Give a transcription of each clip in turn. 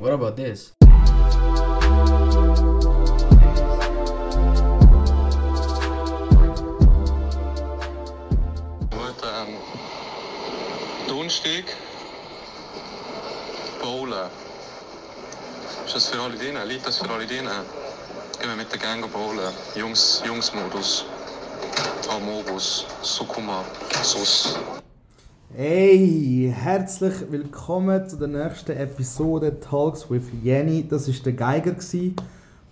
What about this? Gut, ähm, Donnerstag, Bowlen. Ist das für alle drin? Liegt das für alle drin? Gehen wir mit der Gang bowlen. Jungs, Jungsmodus. Amobus, Sukuma, Sus. Hey, herzlich willkommen zu der nächsten Episode Talks with Jenny. Das ist der Geiger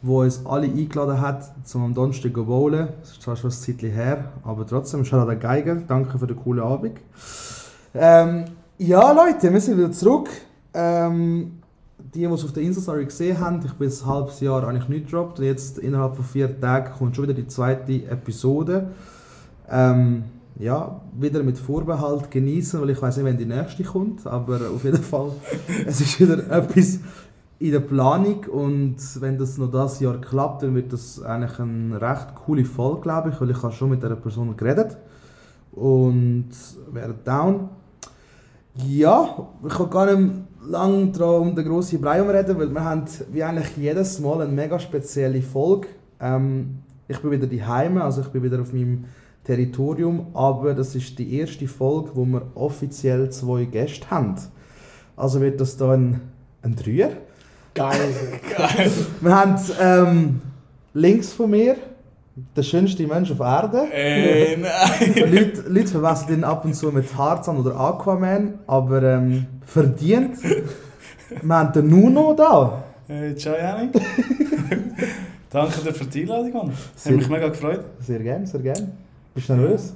wo uns alle eingeladen hat, zum am Donnerstag zu bowlen. Das ist zwar schon ein Zeitchen her, aber trotzdem schon der Geiger. Danke für den coolen Abend. Ähm, ja, Leute, wir sind wieder zurück. Ähm, die, die es auf der Insta-Story gesehen haben, ich bin ein halbes Jahr eigentlich nicht gedroppt und jetzt innerhalb von vier Tagen kommt schon wieder die zweite Episode. Ähm, ja, wieder mit Vorbehalt genießen, weil ich weiß nicht, wann die nächste kommt, aber auf jeden Fall, es ist wieder etwas in der Planung und wenn das noch das Jahr klappt, dann wird das eigentlich eine recht coole Folge, glaube ich, weil ich habe schon mit dieser Person geredet und wäre down. Ja, ich kann gar nicht lange darum um den grossen Brei reden, weil wir haben wie eigentlich jedes Mal eine mega spezielle Folge. Ähm, ich bin wieder daheim, also ich bin wieder auf meinem Territorium, aber das ist die erste Folge, wo wir offiziell zwei Gäste haben. Also wird das da ein, ein Dreier. Geil. Wir haben ähm, links von mir der schönste Mensch auf Erde. Ey, nein. Leute, Leute verwechseln ihn ab und zu mit Tarzan oder Aquaman, aber ähm, verdient. Wir haben den Nuno da. Hey, ciao Janik. Danke dir für die Einladung, Mann. Habe mich mega gefreut. Sehr gern, sehr gern. Bist du nervös?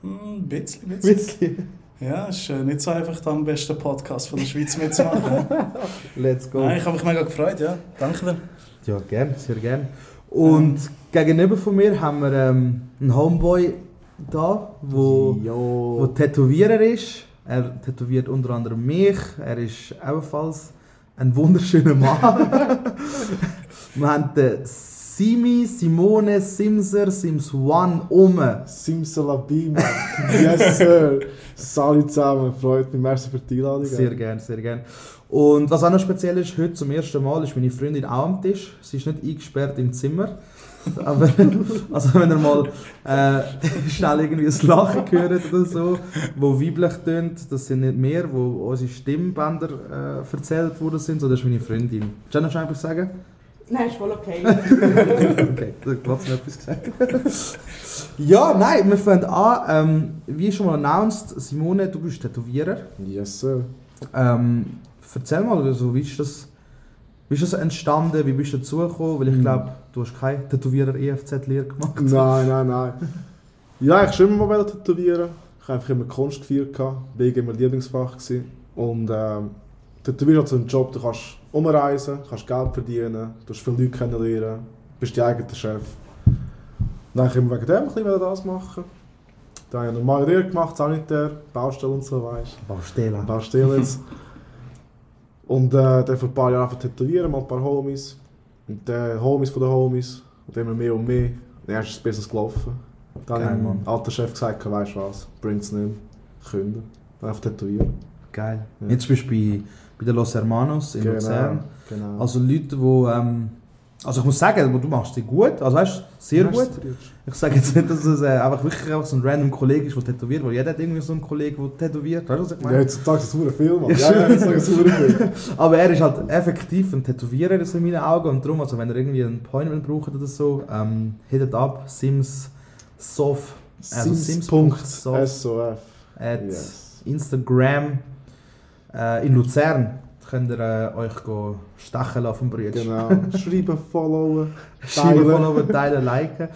Hm, Ein bisschen, ein bisschen. Ja, es ist äh, nicht so einfach, da am besten Podcast von der Schweiz mitzumachen. Let's go. Nein, ich habe mich mega gefreut, ja. Danke dir. Ja, gern, sehr gern. Und gegenüber von mir haben wir ähm, einen Homeboy da, wo, wo Oh. Tätowierer ist. Er tätowiert unter anderem mich. Er ist ebenfalls ein wunderschöner Mann. wir haben den Simi, Simone, Simser, Sims One um. Simsalabim. Yes, sir. Salut zusammen, freut mich. Merci für die Einladung. Sehr gern, sehr gern. Und was auch noch speziell ist, heute zum ersten Mal ist meine Freundin auch am Tisch. Sie ist nicht eingesperrt im Zimmer. Aber also wenn ihr mal äh, schnell irgendwie ein Lachen hört oder so, wo weiblich tönt, das sind nicht wir, wo unsere Stimmbänder äh, verzählt worden sind, sondern das ist meine Freundin. Willst du noch etwas sagen? Nein, ist voll okay. Okay, da hat Platz noch etwas gesagt. ja, nein, wir fangen an. Ähm, wie schon mal announced, Simone, du bist Tätowierer. Yes, sir. Ähm, erzähl mal, also, wie, ist das, wie ist das entstanden, wie bist du dazugekommen? Weil ich Mhm. glaube, du hast keine Tätowierer-EFZ-Lehre gemacht. Nein, nein, nein. Ja, ich schon immer mal tätowieren. Ich habe einfach immer Kunst gefeiert. gehabt. BG mein Lieblingsfach. Gewesen. Und ähm, Tätowieren ist so ein Job, du kannst umreisen, kannst Geld verdienen, du hast viele Leute kennenlernen, bist dein eigener Chef. Dann habe ich wegen dem ein bisschen das machen. Dann habe ich eine normale Lehre gemacht, Sanitär, Baustelle und so weiter. Baustelle. Baustelle jetzt. Und äh, dann vor ein paar Jahren einfach tätowieren, mal ein paar Homies. Und dann Homies von den Homies. Und immer mehr und mehr. Dann ist das Business gelaufen. Dann Geil, hat Mann. mein alter Chef gesagt, weißt du was, bringt's nicht. Künden. Dann einfach tätowieren. Geil. Ja. Jetzt bist du bei, bei den Los Hermanos in Luzern. genau. Also Leute, die... Ähm, also ich muss sagen, du machst sie gut, also weißt du, sehr gut. Ich sage jetzt nicht, dass es äh, einfach wirklich einfach so ein random Kollege ist, der tätowiert, weil jeder hat irgendwie so einen Kollegen, der tätowiert. Weißt du, was ich Ja, meine? heutzutage ist es viel, Mann. Ja, Ja, ja, heutzutage ist viel. Aber er ist halt effektiv ein Tätowierer in meinen Augen und darum, also wenn er irgendwie ein Appointment braucht oder so, ähm, hit it up, Sims Sof, also Sims.sof Sims.sof. at Yes. Instagram in Luzern könnt ihr äh, euch go stechen lassen vom Brüder. Genau. Schreiben, followen. Schreiben, Teilen. followen, teilen, liken.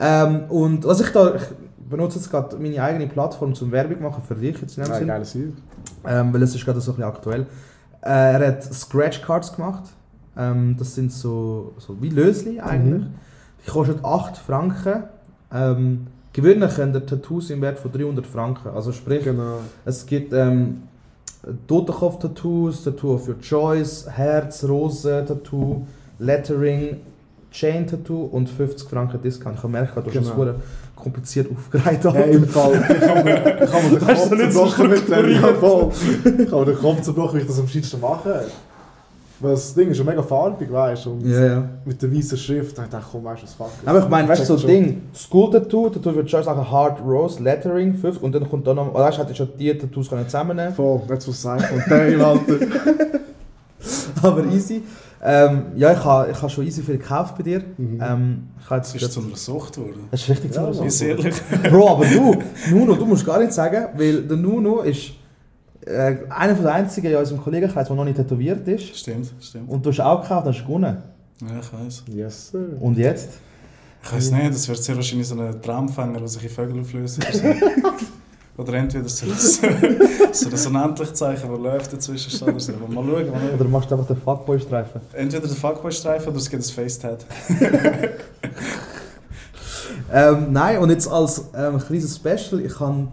Ähm, und was ich da, ich benutze jetzt gerade meine eigene Plattform zum Werbung machen für dich jetzt in dem Nein, Sinn. geiles. Ähm, weil es ist gerade so ein bisschen aktuell. Äh, er hat Scratch Cards gemacht. Ähm, das sind so, so wie Lösli eigentlich. Mhm. Die kosten 8 Franken. Ähm, gewinnen könnt ihr Tattoos im Wert von 300 Franken. Also sprich, Genau. es gibt ähm, Totenkopf-Tattoos, Tattoo of your choice, Herz, Rose, Tattoo, Lettering, Chain-Tattoo und 50 Franken Discount. Ich habe gemerkt, du hast das Genau. verdammt kompliziert aufgereiht. Hey, im Fall, ich habe mir, den Kopf du, nicht so zerbrochen mit dem. Ja. Ich habe mir den Kopf zerbrochen, wie ich das am schönsten mache. Weil das Ding ist ja mega farbig, weißt du? Und Ja, ja. mit der weißen Schrift, da dachte ich, komm, weißt du, was fuck. ist. Aber ich meine, weißt du, so ein Ding, School Tattoo, Tattoo wird schon sagen Hard Rose Lettering 5 und dann kommt da noch, weißt du, hätte ich schon die Tattoos können zusammennehmen Voll, jetzt was sagen. Und der, Alter. aber easy. Ähm, ja, ich habe ich ha schon easy viel gekauft bei dir. Mhm. Ähm, ich jetzt Das ist zu einer Sucht geworden. das ist richtig. Mann. Ist ehrlich. Bro, aber du, Nuno, du musst gar nicht sagen, weil der Nuno ist äh, einer von den einzigen in unserem Kollegenkreis, der noch nicht tätowiert ist. Stimmt, stimmt. Und du hast auch gekauft, hast gewonnen. Ja, ich weiß. Yes, sir. Und jetzt? Ich weiß nicht, das wird sehr wahrscheinlich so ein Traumfänger, der sich in Vögel auflöst. oder entweder so, so, so ein Unendlichzeichen, das läuft dazwischen steht oder so. Aber Mal schauen, mal schauen. Oder machst du einfach den Fuckboy-Streifen? Entweder der Fuckboy-Streifen oder es gibt ein Face-Tat. Ähm, nein, und jetzt als ähm, kleines Special, ich habe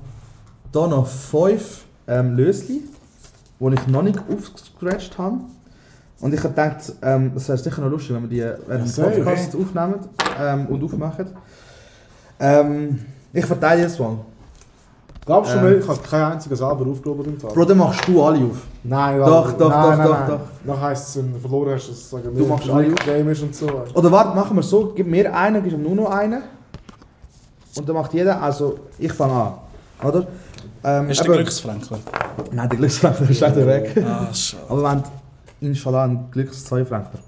hier noch fünf ähm, Lösli, die ich noch nicht aufgescratcht habe. Und ich habe gedacht, ähm, das wäre sicher noch lustig, wenn wir die während dem safe. Podcast aufnehmen ähm, und aufmachen. Ähm, ich verteile jetzt mal. Glaubst du Ähm. mir, ich habe kein einziges selber aufgehoben im Fall? Bro, dann machst du alle auf. Nein, Doch, doch, nein, doch, nein, doch, nein. doch. Dann heisst es, wenn du verloren hast, dass sagen Du machst alle auf. Game ist und so. Oder warte, machen wir so, gib mir einen, gib ihm nur noch einen. Und dann macht jeder, also ich fange an. Oder? Ähm, Ist der eben- Glücksfrankler? Nein, der Glücksfranken ist leider weg. Ah, schade. Aber wir haben inshallah einen glücks 2 Franken.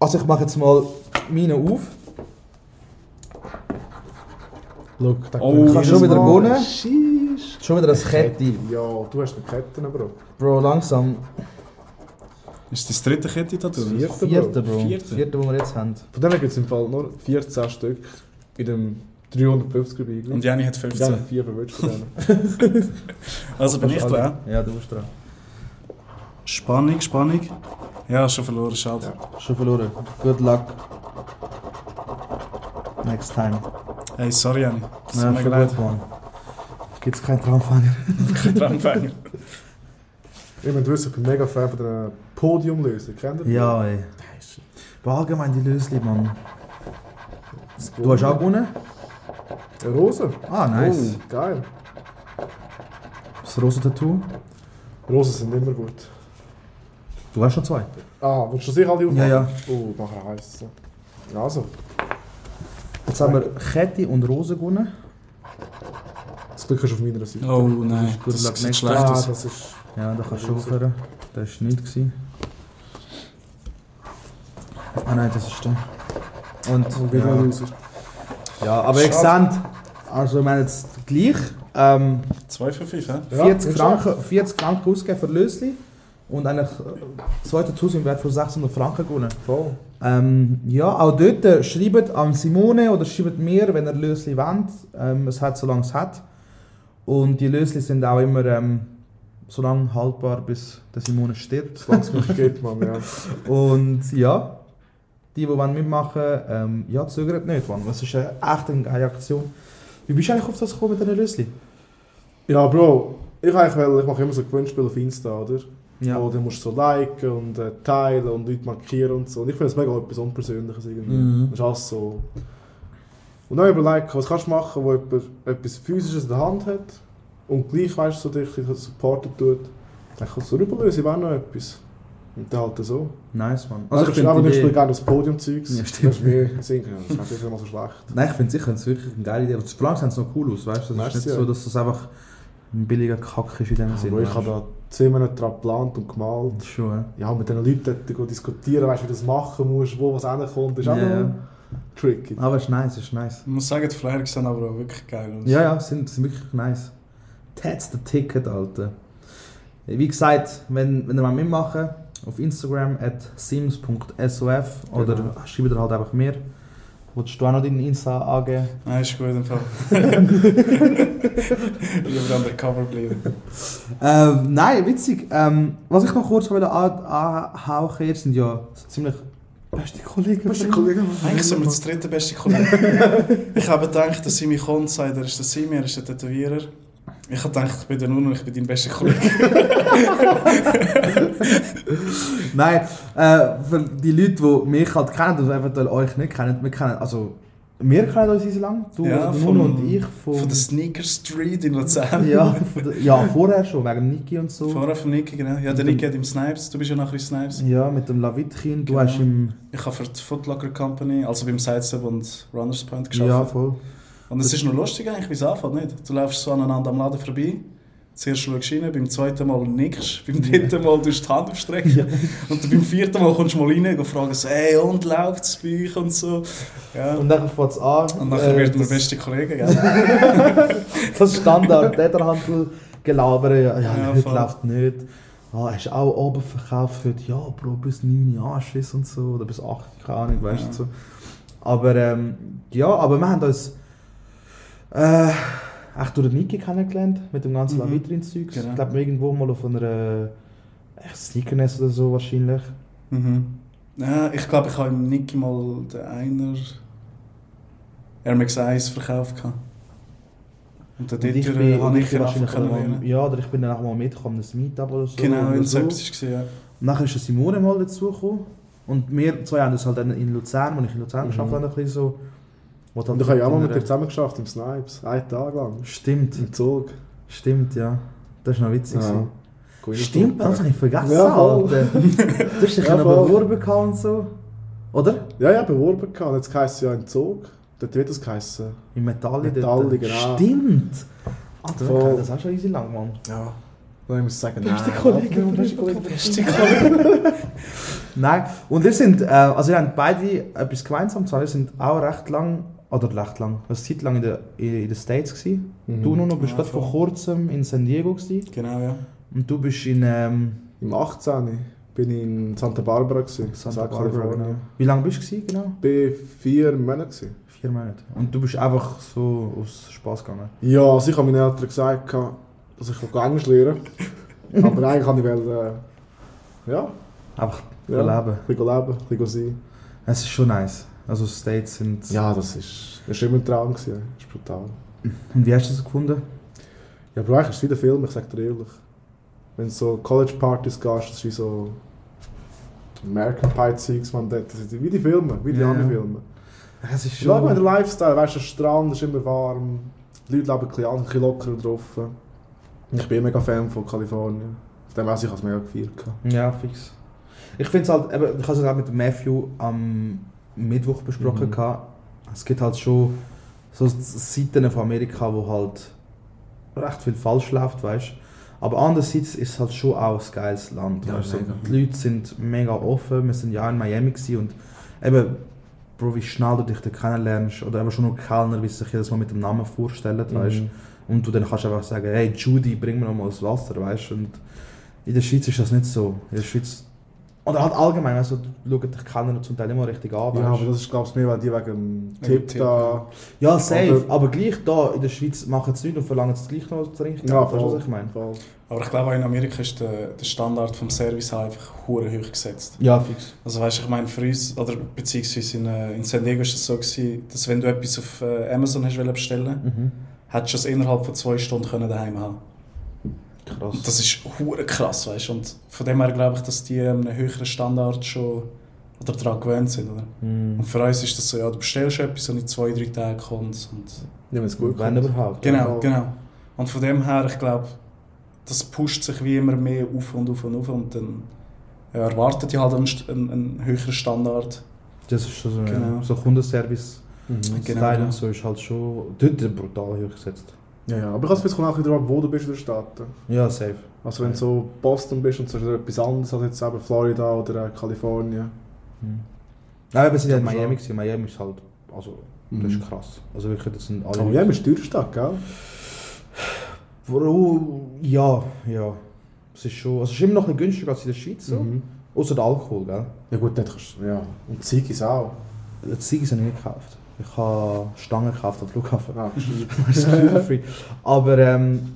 Also ich mache jetzt mal meine auf. Look, da Oh, habe schon wieder gewonnen. Schon wieder das Kette. Ja, du hast eine Ketten, Bro. Bro, langsam. Ist das dritte Kette da drin? vierte, Vierte, Bro. Bro. Vierte? Vierte, wo wir jetzt haben. Von denen gibt es im Fall nur 14 Stück in dem 350er Beigel. Und Jenny hat Ja, 15. vier verwünscht. Also bin ich dran. Ja, du bist dran. Spannung, Spannung. Ja, schon verloren, schade. Schon verloren. Good luck. Next time. Hey, sorry, Jenny. Es Ja, tut mir schon leid. Mann. Gibt's keinen Traumfänger? Traumfänger. Ich bin wissen, ich bin mega Fan von der Podiumlösung. Kennt ihr die? Ja, ey. Aber allgemein die Lösli, Mann. Du hast auch gewonnen? Rose. Ah, nice. Oh, geil. Das rosa Tattoo. Rosen sind immer gut. Du hast schon zwei. Ah, willst du sicher alle aufmachen? Ja, ja. Oh, nachher heisst es so. Also, Jetzt haben wir Kette und Rose gewonnen. das Glück ist auf meiner Seite. Oh nein, das luck sieht schlecht ah, aus. das ist... Ja, da kannst du aufhören. Das war nicht. Gewesen. Ah nein, das ist der. Und, Und wieder ja. Ja, aber ihr Schade. seht, also wir haben jetzt gleich ähm, 2 für 5, hä? Ja, 40, nicht Franken, 40 Franken ausgegeben für Lösli und eigentlich äh, zwei Tattoos im Wert von 600 Franken gewonnen. Voll. Ähm, ja, auch dort äh, schreibt an Simone oder schreibt mir, wenn ihr Lösli wollt. Ähm, es hat, solange es hat. Und die Lösli sind auch immer ähm, so lange haltbar, bis der Simone stirbt. Solange es mich gibt, Mann, ja. Und ja, die, die wollen mitmachen ähm, ja, zögert nicht, Mann. Das ist eine echt eine geile Aktion. Wie bist du eigentlich auf das gekommen mit diesen Lösli? Ja, Bro, ich, eigentlich will, ich mache immer so Gewinnspiele auf Insta, oder? Ja. Wo du musst so liken und äh, teilen und Leute markieren und so. Und ich finde es mega etwas Unpersönliches irgendwie. Mhm. Das ist alles so... Und dann überlegen, was kannst du machen, wo jemand etwas Physisches in der Hand hat und gleich, weißt du, so dich supporten tut. Dann kannst du rüberlösen, auch noch etwas. Und dann halt so. Nice, Mann. Also ich find aber die nicht gerne das Podium-Zeugs. Ja, stimmt. Das ist mehr singen, das ist nicht immer so schlecht. Nein, ich finde sicher, es ist wirklich eine geile Idee. Aber das Plan sieht noch cool aus, weißt du? Das Merci, ist nicht ja. so, dass das einfach ein billiger Kack ist in dem Sinne. Aber ich habe da zehn Monate dran geplant und gemalt. du? Schon, ja. Ja, mit den Leuten dort diskutieren, weißt du, wie du das machen musst, wo was hinkommt, ist auch Ja, ja. noch tricky. Aber es ist nice, es ist nice. Ich muss sagen, die Flyer sehen aber auch wirklich geil aus. Ja, ja, sind, sind wirklich nice. That's the ticket, Alter. Wie gesagt, wenn, wenn ihr mal mitmachen auf Instagram at sims.sof oder Genau. schreibt ihr halt einfach mir. Wolltest du auch noch deinen Insta angeben? Nein, ist gut im Fall. Lieber undercover bleiben. Ähm, nein, witzig. Ähm, was ich noch kurz anhauchen, ihr sind ja so ziemlich beste Kollegen. Beste von mir. Kollege. Eigentlich sind wir das dritte beste Kollege. ich habe gedacht, dass Simi kommt, sagt, er ist der Simi, er ist der Tätowierer. Ich habe gedacht, ich bin der Nuno, ich bin dein bester Kollege. Nein, äh, für die Leute, die mich halt kennen und eventuell euch nicht kennen, wir kennen, also Wir kennen uns easy lang, du, Ja, du vom- und ich von, Von der Sneaker Street in Luzern. ja, der, ja, vorher schon, wegen Niki und so. Vorher von Niki, genau. Ja, der Niki hat im Snipes, du bist ja nachher in Snipes. Ja, mit dem Lavitkin, du Genau. hast im... Ich habe für die Footlocker Company, also beim Sidestep und Runners Point Ja, gearbeitet. voll. Und es ist noch lustig eigentlich, wie es anfängt, nicht? Du läufst so aneinander am Laden vorbei, zuerst schaust du rein, beim zweiten Mal nickst, beim dritten Mal tust du die Hand aufstrecken und dann beim vierten Mal kommst du mal rein und fragst so, hey, und läuft es bei euch und so. Ja. Und dann fängt es an. Und nachher äh, werden wir das- beste Kollegen, gell? Das Standard, Lederhandel gelabert, ja, ja, Ja, heute läuft nicht. Ah, hast du auch oben verkauft heute? Ja, Bro, bis 9 Uhr Anschiss und so, oder bis 8 keine Ahnung, weißt du. So. Aber ähm, ja, aber wir haben uns äh, echt durch den Niki kennengelernt, mit dem ganzen Mhm. Lavitrin-Zeug. Genau. Ich glaube, irgendwo mal auf einer äh, Sneakerness oder so wahrscheinlich. Mhm. Ja, ich glaube, ich habe im Niki mal den einer Air Max 1 verkauft. gehabt. Und der Und ich bin, habe ich ich wahrscheinlich mal, lernen. ja, oder ich bin dann auch mal mitgekommen, das Meetup oder so. Genau, in so. Sepsis war ja. Und nachher ist der Simone mal dazugekommen. Und wir zwei haben das halt dann in Luzern, als ich in Luzern Mhm. geschafft habe, ein bisschen so. Und ich habe ja auch mal mit dir einer- zusammen geschafft im Snipes. Einen Tag lang. Stimmt, Im Zug. stimmt, ja. Das ist noch witzig. Ja. Stimmt, das habe ich vergessen. Ja. Alter. Du hast dich Ja, beworben und so. Oder? Ja, ja, beworben gehabt. Jetzt heisst es ja im Zug. Dort wird es geheißen. Im Metalli. Metalli, genau. Stimmt. Alter, Voll. das auch schon easy lang, Mann. Ja. Muss ich sagen, Beste nein. Kollege von beste der Kollege. Beste Kollege. Nein, und wir sind, äh, also wir haben beide etwas gemeinsam, wir sind auch recht lang, oder recht lang, eine Zeit lang in den in, den States gewesen. Mhm. Du Nuno, bist Ja, gerade vor kurzem in San Diego gewesen. Genau, ja. und du bist in ähm, Im 18. bin ich in Santa Barbara. Gewesen, Santa Barbara. Genau. Wie lange bist du gewesen, genau? Ich war vier Monate. Gewesen. Vier Monate. Und du bist einfach so aus Spaß gegangen. Ja, also ich habe meinen Eltern gesagt, dass ich Englisch lernen will. Aber eigentlich kann ich will, äh, ja, Einfach ja, leben. ein bisschen leben, ein bisschen sein. Es ist schon nice. Also States sind... Ja, das ist, das ist immer ein Traum. Gewesen. Das ist brutal. Und wie hast du das gefunden? Ja, aber eigentlich ist es wie der Film, ich sage dir ehrlich. Wenn du so College-Partys gehst, das ist wie so American Pie-Zeugs, man, das ist wie die Filme, wie die Ja. anderen Filme. Es ist Schau mal den schon... Lifestyle, weißt du, der Strand ist immer warm, die Leute leben ein bisschen, an- ein bisschen lockerer drauf. Ich bin mega Fan von Kalifornien. Von dem weiß ich, ich es mega gefeiert. Ja, fix. Ich finde es halt, eben, ich habe es auch mit Matthew am Mittwoch besprochen. Mhm. Es gibt halt schon so Seiten von Amerika, wo halt recht viel falsch läuft, weißt Aber andererseits ist es halt schon auch ein geiles Land. Ja, mega. die Leute sind mega offen. Wir sind ja in Miami und eben, Bro, wie schnell du dich da kennenlernst. Oder eben schon nur Kellner, wie sie sich jedes Mal mit dem Namen vorstellen, weißt Mhm. und du dann kannst einfach sagen, hey Judy, bring mir noch mal das Wasser, weißt? Und in der Schweiz ist das nicht so. In der Schweiz, oder halt allgemein, also schauen dich Kellner zum Teil immer richtig an, Ja, weißt aber das ist glaube ich mehr, weil die wegen dem Tipp Tipp, da... Ja, safe, Aber- aber gleich da in der Schweiz machen sie es nicht und verlangen es gleich noch zu trinken. Ja, du, voll. was ich meine? voll. Aber ich glaube, auch in Amerika ist der, der Standard vom Service halt einfach hure hoch gesetzt. Ja, fix. Also weißt, ich meine, für uns, oder beziehungsweise in, äh, in San Diego ist es so gewesen, dass wenn du etwas auf äh, Amazon hast bestellen, Mhm. hättest du es innerhalb von zwei Stunden können daheim haben. Krass. Und das ist hure krass, weißt du. Und von dem her glaube ich, dass die einen höheren Standard schon oder daran gewöhnt sind, oder? Mhm. Und für uns ist das so, ja, du bestellst etwas und in zwei, drei Tagen kommt und Ja, wenn es gut Wenn kommt. überhaupt. Genau, voll. genau. Und von dem her, ich glaube, das pusht sich wie immer mehr auf und auf und auf und dann ja, erwartet die halt einen, einen, einen höheren Standard. Das ist schon so, Genau. ja, so Kundenservice. Mhm. Genau, Style ja. und so ist halt schon dort brutal hochgesetzt. Ja, ja, aber ich kommt auch wieder an, wo du bist in der Stadt. Ja, safe. Also wenn du so Boston bist und so ist das etwas anderes als jetzt eben Florida oder äh, Kalifornien. Mhm. Nein, wir sind ja in. Miami gewesen. Miami ist halt, also, das Mhm. ist krass. Also wirklich, das sind alle... Aber ja, ist eine teure Stadt, gell? Wo- Ja, ja. Es ist schon, also es ist immer noch ein günstiger als in der Schweiz, so. Mhm. Außer der Alkohol, gell? Ja gut, dort kannst du, ja. Und Ziggis auch. Die Ziggis habe ich nicht gekauft. Ich habe Stangen gekauft am Flughafen. Ah. Aber ähm,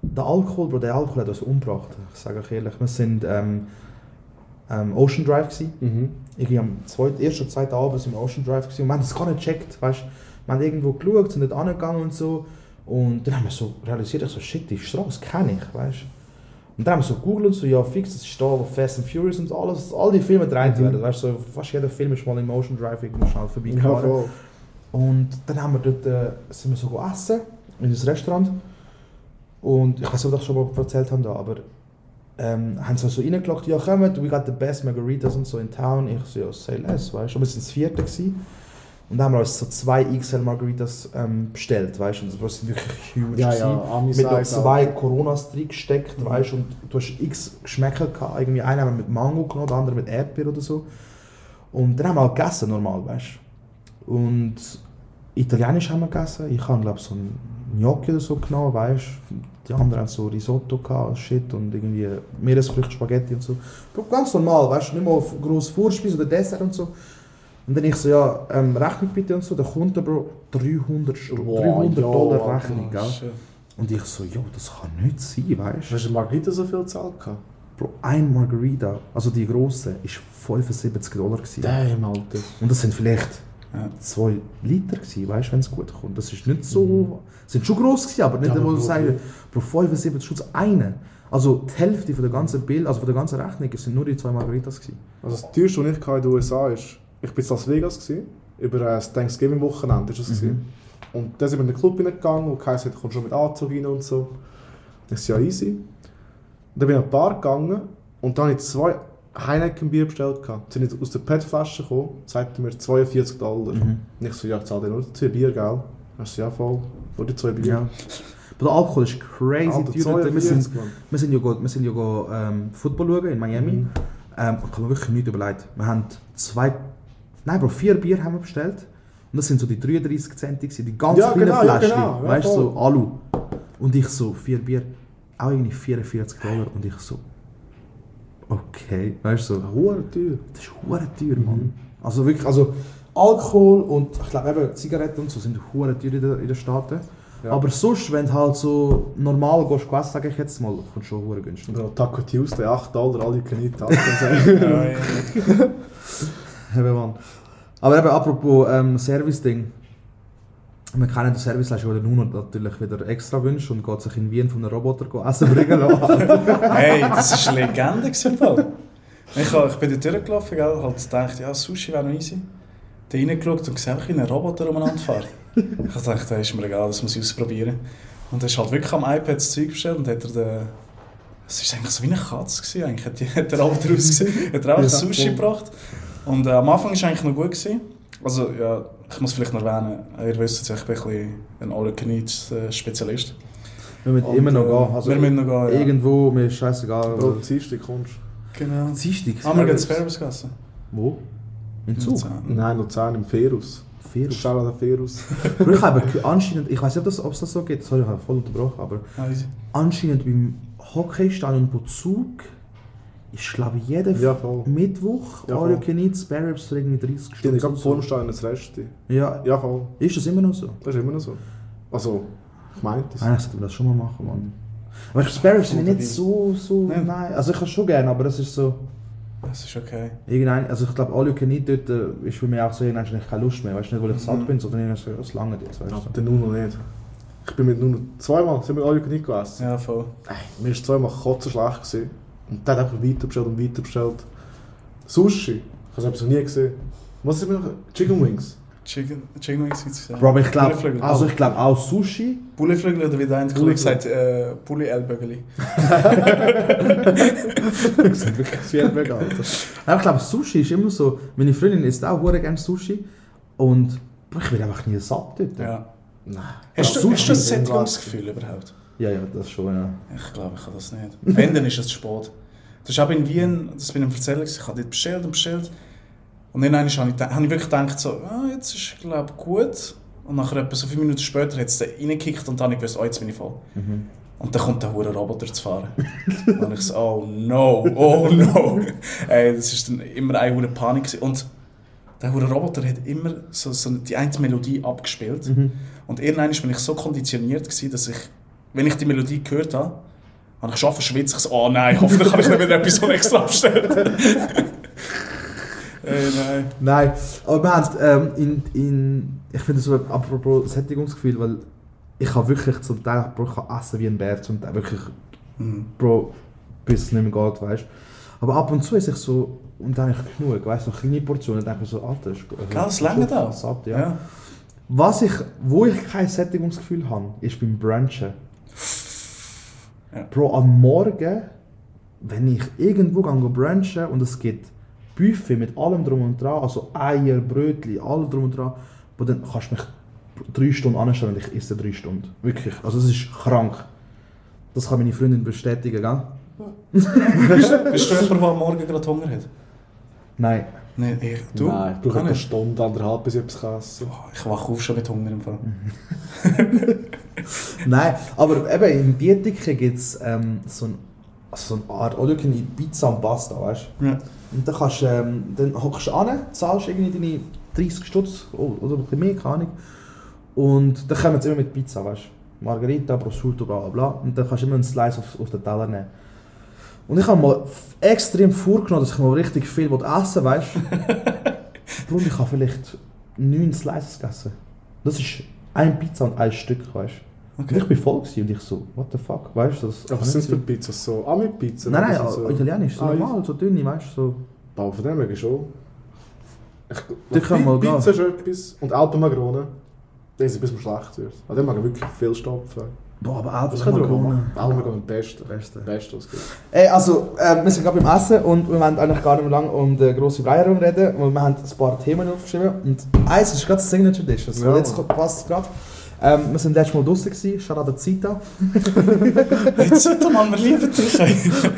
der Alkohol, Bro, der Alkohol hat uns umgebracht. Ich sage euch ehrlich. Wir sind ähm, ähm, Ocean Drive gewesen. mhm. Irgendwie am zweiten, ersten oder zweiten Abend sind wir Ocean Drive gewesen. und wir haben das gar nicht gecheckt, weißt Wir haben irgendwo geschaut, sind nicht angegangen und so. Und dann haben wir so realisiert, ich so, shit, die Straße kenne ich, weißt Und dann haben wir so gegoogelt und so, ja fix, das ist da, wo Fast and Furious und alles, all die Filme gedreht Mhm. werden, weißt du, so, fast jeder Film ist mal im Ocean Drive irgendwo schnell Ja, vorbeigefahren. voll. Und dann haben wir dort, äh, sind wir so essen, in ein Restaurant. Und ich weiß nicht, ob ich das schon mal erzählt habe, da, aber ähm, haben sie so reingelockt, ja kommt, we got the best margaritas und so in town. Ich so, ja, say less, weißt du. Und wir sind das vierte gewesen. Und haben wir uns so zwei XL Margaritas ähm, bestellt, weißt du. Und das sind wirklich huge. Ja, ja, mit noch zwei Coronas drin gesteckt, Mhm. weißt du. Und du hast x Geschmäcker gehabt. Irgendwie einer haben wir mit Mango genommen, der andere mit Erdbeer oder so. Und dann haben wir halt gegessen, normal, weißt du. Und Italienisch haben wir gegessen. Ich habe, glaube so ein Gnocchi oder so genommen, weißt du. Die anderen haben so Risotto gehabt, Shit und irgendwie Meeresfrüchte, Spaghetti und so. Ganz normal, weißt du, nicht mal groß Vorspeise oder Dessert und so. Und dann ich so, ja, ähm, Rechnung bitte und so. Der Kunde, Bro, 300, Stu- Wow, 300 ja, Dollar. Rechnung, gell? Shit. Und ich so, jo, das kann nicht sein, weißt du? Hast du Margarita so viel gezahlt? Bro, ein Margarita, also die grosse, ist 75 Dollar. Gewesen. Damn, Alter. Und das sind vielleicht Ja. 2 Liter, gewesen, weißt du, wenn es gut kommt. Das ist nicht so. sind schon gross, gewesen, aber nicht, Ja, wo du sagst, Bro, 75 Schutz eine. Also die Hälfte von der ganzen Bill, also von der ganzen Rechnung, sind nur die zwei Margaritas. Gewesen. Also das teuerste, was ich hatte in den USA ist, ich war in Las Vegas, gewesen, über das Thanksgiving-Wochenende ist das. Mhm. Und dann sind wir in den Club hineingegangen und geheißen, du kommst schon mit Anzug rein und so. Ich so, ja easy. Und dann bin ich an Bar gegangen und dann habe ich zwei Heineken-Bier bestellt. gehabt. Sie sind aus der PET-Flasche gekommen, zeigte mir 42 Dollar. Mhm. Und ich so, ja, ich zahle dir nur zwei Bier, gell? Er so, ja voll, nur die zwei Bier. Ja. Aber der Alkohol ist crazy Alter, teuer. Wir 42, sind, wir sind ja, go, wir sind ja go, ähm, Football schauen in Miami. Mhm. Ähm, ich habe mir wirklich nichts überlegt. Wir haben zwei, nein Bro, vier Bier haben wir bestellt. Und das sind so die 33 Cent, die ganz Ja, kleinen genau, ja, Fläschchen. genau. Ja, weißt du, so. Alu. Und ich so, vier Bier, auch irgendwie 44 Dollar. Und ich so, okay, weißt du, so, Hure teuer. das ist hure teuer, Mann. Mhm. Also wirklich, also Alkohol und ich glaube eben Zigaretten und so sind hure teuer in in den Staaten. Ja. Aber sonst, wenn du halt so normal gehst, essen, sage ich jetzt mal, kommt schon hure günstig. Ja, Taco Tuesday, 8 Dollar, alle können nicht Taco. Eben, Mann. Aber eben, apropos ähm, Service-Ding. Wir kennen den Serviceleistung, der Nuno natürlich wieder extra wünscht und geht sich in Wien von einem Roboter essen bringen lassen. Hey, das war eine Legende. Ich, ich bin dort durchgelaufen, gell, halt gedacht, ja, Sushi wäre noch easy. Da reingeschaut und gesehen, wie ein Roboter umeinander fährt. Ich dachte, das ist mir egal, das muss ich ausprobieren. Und er ist halt wirklich am iPad das Zeug bestellt und hat er den... Es war eigentlich so wie eine Katze, gewesen, eigentlich. Hat, die- hat der Roboter ausgesehen. Hat er auch Ja, Sushi gebracht. Und äh, am Anfang war es eigentlich noch gut. Gewesen. Also, ja, ich muss vielleicht noch erwähnen, ihr wisst es, ich bin ein bisschen ein All-You-Can-Eat-Spezialist. wir müssen Und, immer noch äh, gehen. Also, wir müssen noch gehen, ja. Irgendwo, mir ist scheißegal. Bro, Dienstag kommst Genau. Dienstag. Ah, wir gehen Sparrows essen. Wo? In Zug? Nein, Luzern im Ferus. Ferus. Schau an den Ferus. Aber ich habe anscheinend, ich weiß nicht, ob es das so geht, sorry, ich habe voll unterbrochen, aber Ah, anscheinend beim Hockeystadion Zug ist, glaube ich, jeden Ja. Mittwoch Ja. Can Eat Spare für irgendwie 30 Die haben Stunden. gerade vor dem Stadion ein Resti. Ja, Ja, voll. ist das immer noch so? Das ist immer noch so. Also, ich meinte es. Eigentlich sollte man das schon mal machen, Mann. Aber Spare Ribs sind nicht so, so, Nein. nein. Also ich kann schon gerne, aber das ist so, Das ist okay. irgendein, also ich glaube, All You Can Eat dort äh, ist für mich auch so, irgendwann habe ich keine Lust mehr, weißt du, nicht, weil ich satt Mhm. bin, sondern irgendwie so, das lange jetzt, weißt Ja, du. der Nuno nicht. Ich bin mit Nuno zweimal, sind wir alle nicht gegessen. Ja, voll. Ey, mir war zweimal kotzen schlecht. Gewesen. Und der hat einfach weiter bestellt und weiter bestellt. Sushi. Ich habe es noch nie gesehen. Was ist mir noch? Chicken Wings. Chicken, Chicken Wings gibt es Bro, aber ich glaube, also ich glaube auch Sushi, Bulleflügel oder wie der eine Kollege sagt, äh, Bulli Ellbögeli. das sind wirklich mega, Alter. Aber ich glaube, Sushi ist immer so, meine Freundin isst auch hure gerne Sushi und bro, ich werde einfach nie satt dort. Ja. Nein. Hast du, hast du das ist Sättigungsgefühl überhaupt? Ja, ja, das schon, ja. Ich glaube, ich habe das nicht. Wenn, dann ist es zu spät. Das ist auch in Wien, das bin ich am erzählen, ich habe dort bestellt und bestellt. Und dann habe ich, habe ich wirklich gedacht, so, ah, jetzt ist es glaube gut. Und nachher etwa so fünf Minuten später hat es dann reingekickt und dann habe ich gewusst, oh, jetzt bin ich voll. Mhm. Und dann kommt der hure Roboter zu fahren. und ich so, oh no, oh no. Ey, das ist dann immer eine hure Panik. gewesen. Und der hure Roboter hat immer so, so die eine Melodie abgespielt. Mhm. Und irgendwann bin ich so konditioniert, gewesen, dass ich, wenn ich die Melodie gehört habe, habe ich schon verschwitzt. Ich so, oh nein, hoffentlich habe ich nicht wieder etwas so extra bestellt. Ey, nein. Nein, aber wir haben ähm, in, in, ich finde so apropos Sättigungsgefühl, weil ich habe wirklich zum Teil, Bro, ich kann essen wie ein Bär, zum Teil wirklich, Mhm. Bro, bis es nicht mehr geht, weißt Aber ab und zu ist ich so, und dann habe ich genug, weißt du, so kleine Portionen, dann denke ich so, Alter, ist gut. Klar, das ja. Ja. Was ich, wo ich kein Sättigungsgefühl habe, ist beim Brunchen. Ja. Bro, am Morgen, wenn ich irgendwo gehe brunchen und es gibt Buffet mit allem drum und dran, also Eier, Brötchen, alles drum und dran, aber dann kannst du mich drei Stunden anstellen und ich esse drei Stunden. Wirklich. Also es ist krank. Das kann meine Freundin bestätigen, gell? Bist du jemand, der am Morgen gerade Hunger hat? Nein. Nein, ich, du? Nein, ich brauche eine nicht. Stunde, anderthalb, bis ich etwas kann essen Ich wache auf schon mit Hunger im Fall. Nein, aber eben in Bietiken gibt es ähm, so, ein, so eine Art, oder eine Pizza und Pasta, weißt du? Ja. Und dann kannst du, ähm, dann hockst du an, zahlst irgendwie deine 30 Stutz oh, oder ein bisschen mehr, keine Ahnung. Und dann kommen sie immer mit Pizza, weißt du? Margarita, Prosciutto, bla bla bla. Und dann kannst du immer einen Slice auf, auf den Teller nehmen. Und ich habe mal extrem vorgenommen, dass ich mal richtig viel essen weißt du? Bro, ich habe vielleicht 9 Slices gegessen. Das ist ein Pizza und ein Stück, weißt du? Und Okay. ich bin voll gewesen und ich so, what the fuck, weißt du? Das Aber kann was sind für Pizzas? So Ami-Pizza? Nein, nein, so, italienisch, so Ah, normal, so dünne, weißt du? So. Aber von dem her schon. Ich, können mal gehen. Pizza ist etwas und Alpenmagrone, das ist ein bisschen schlecht wird. Also, die machen wirklich viel Stopfen. Boah, aber. Alpenmagrone am besten. Beste. Beste, was gibt. Ey, also, äh, wir sind gerade beim Essen und wir wollen eigentlich gar nicht mehr lange um den grossen Brei herum reden, weil wir haben ein paar Themen aufgeschrieben und eins ist gerade das Signature Dish, also Ja, jetzt passt es gerade. Ähm, wir sind letztes Mal draußen Charada Zita. Jetzt seid Mann, wir lieben dich.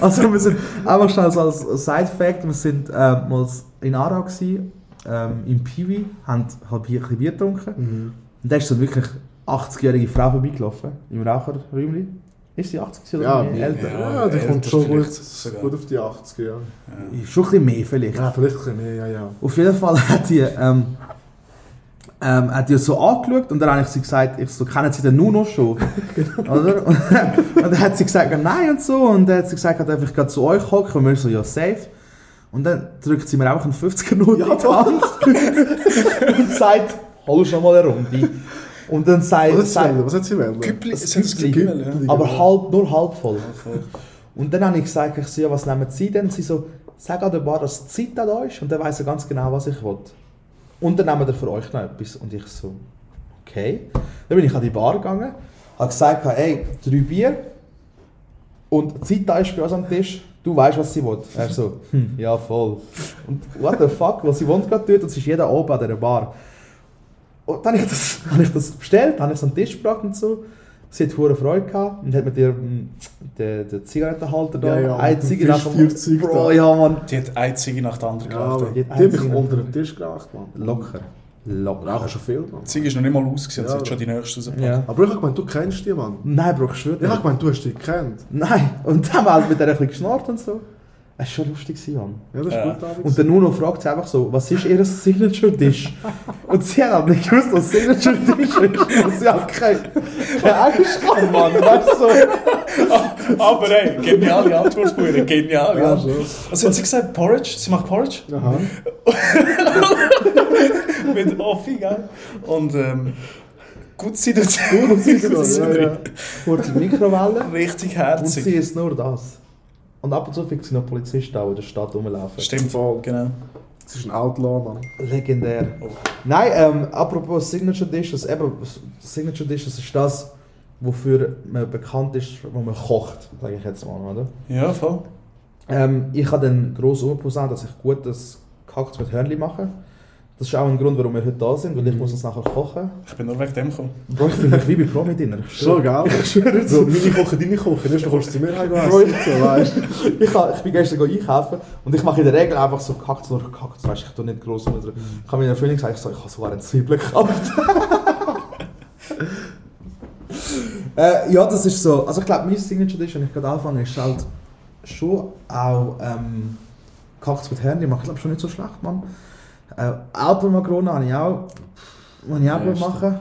Also wir sind einfach so als Side-Fact, wir sind äh, mal in gewesen, ähm, im Piwi, haben halt Bier, ein bisschen Bier getrunken Mhm. und da ist so eine wirklich 80-jährige Frau vorbeigelaufen, im Raucherräumchen. Ist sie 80 oder Ja, mehr? älter? ja. Ja, die kommt schon gut, gut auf die 80 ja. Schon ein bisschen mehr vielleicht. Ja, vielleicht ein bisschen mehr, ja, ja. Auf jeden Fall hat die, ähm, ähm, hat die so angeschaut und dann habe ich sie gesagt, ich so, kennen Sie den Nuno schon? Oder? Und, und dann hat sie gesagt, nein und so. Und dann hat sie gesagt, darf ich gerade zu euch hocken? Und wir so, ja, safe. Und dann drückt sie mir einfach einen 50er-Note in die Hand und sagt, hol schon mal eine Runde. Und dann sagt, Was sagt? Was hat sie wählen? Güppli, Das sind das Güppli. Güppli, ja. aber halb, nur halb voll. Voll. Und dann habe ich gesagt, ich so, ja, was nehmen Sie denn? Und sie so, sag an der Bar, dass die Zeit da ist und dann weiss er ganz genau, was ich will. Und dann nehmen wir für euch noch etwas. Und ich so, okay. Dann bin ich an die Bar gegangen, habe gesagt, ey, drei Bier und da ist bei uns am Tisch, du weißt, was sie will. Er so, hm, ja voll. Und what the fuck, weil sie wohnt gerade dort und es ist jeder oben an dieser Bar. Und dann habe ich das, habe ich das bestellt, habe ich es an den Tisch gebracht und so. Sie hat hohe Freude gehabt und hat mit ihrem den, den Zigarettenhalter da, Ja, ja, eine Ziege nach dem Bro, ja Mann, Die hat eine Ziege nach der anderen Ja, geraucht. aber die die hat habe ich einzige- unter den Tisch geraucht, Mann. locker. Locker. Rauchen schon viel, Mann. Die Ziege ist noch nicht mal ausgesehen, Ja, sie hat schon die nächste rausgepackt. Ja. Aber ich habe gemeint, du kennst die, Mann. Nein, Bro, ich schwöre Ich habe gemeint, du hast die gekannt. Nein, und dann haben wir halt mit der ein bisschen geschnarrt und so. Es war schon lustig, Mann. Ja, das ist Ja. gut, Alex. Und der Nuno fragt sie einfach so, was ist ihr Signature-Dish? Und sie hat aber nicht gewusst, was Signature-Dish ist. Und sie hat kein, kein Englisch kann, Mann. Weißt du, so. Aber ey, geniale Antwort von ihr, genial. Ja, schon. Was hat sie gesagt? Porridge? Sie macht Porridge? Aha. Mit Offi, gell? Und ähm, gut sie tut Gut, sie. ja, ja. Kurze Mikrowelle. Richtig Und herzig. sie ist nur das. Und ab und zu sie noch Polizisten, die in der Stadt rumlaufen. Stimmt, Voll. genau. Es ist ein Outlaw, Mann. Legendär. Nein, ähm, apropos Signature Dishes, eben, Signature Dishes ist das, wofür man bekannt ist, wo man kocht, sage ich jetzt mal, oder? Ja, voll. Ähm, ich habe dann gross umgeposaunt, dass ich gutes Gehackt mit Hörnli mache. Das ist auch ein Grund, warum wir heute da sind, weil ich muss es nachher kochen. Ich bin nur wegen dem gekommen. Bro, ich bin wie bei Promi Dinner. schwöre. gell? Ich schwöre So, es. meine Koche, deine Koche. Erst noch kommst du zu mir heim Bro. So, du. ich, ich bin gestern einkaufen und ich mache in der Regel einfach so gehackt oder gehackt. Weißt, ich tue nicht gross rum. Ich habe meiner Freundin gesagt, ich, so, ich habe sogar eine Zwiebel gekauft. äh, ja, das ist so. Also ich glaube, mein Signature Dish, wenn ich gerade anfange, ist halt schon auch ähm, gehackt mit Hörnli. Mache ich glaube schon nicht so schlecht, Mann. Äh, Alpenmakrone habe ich auch, habe ich auch Ja, gut stimmt. machen.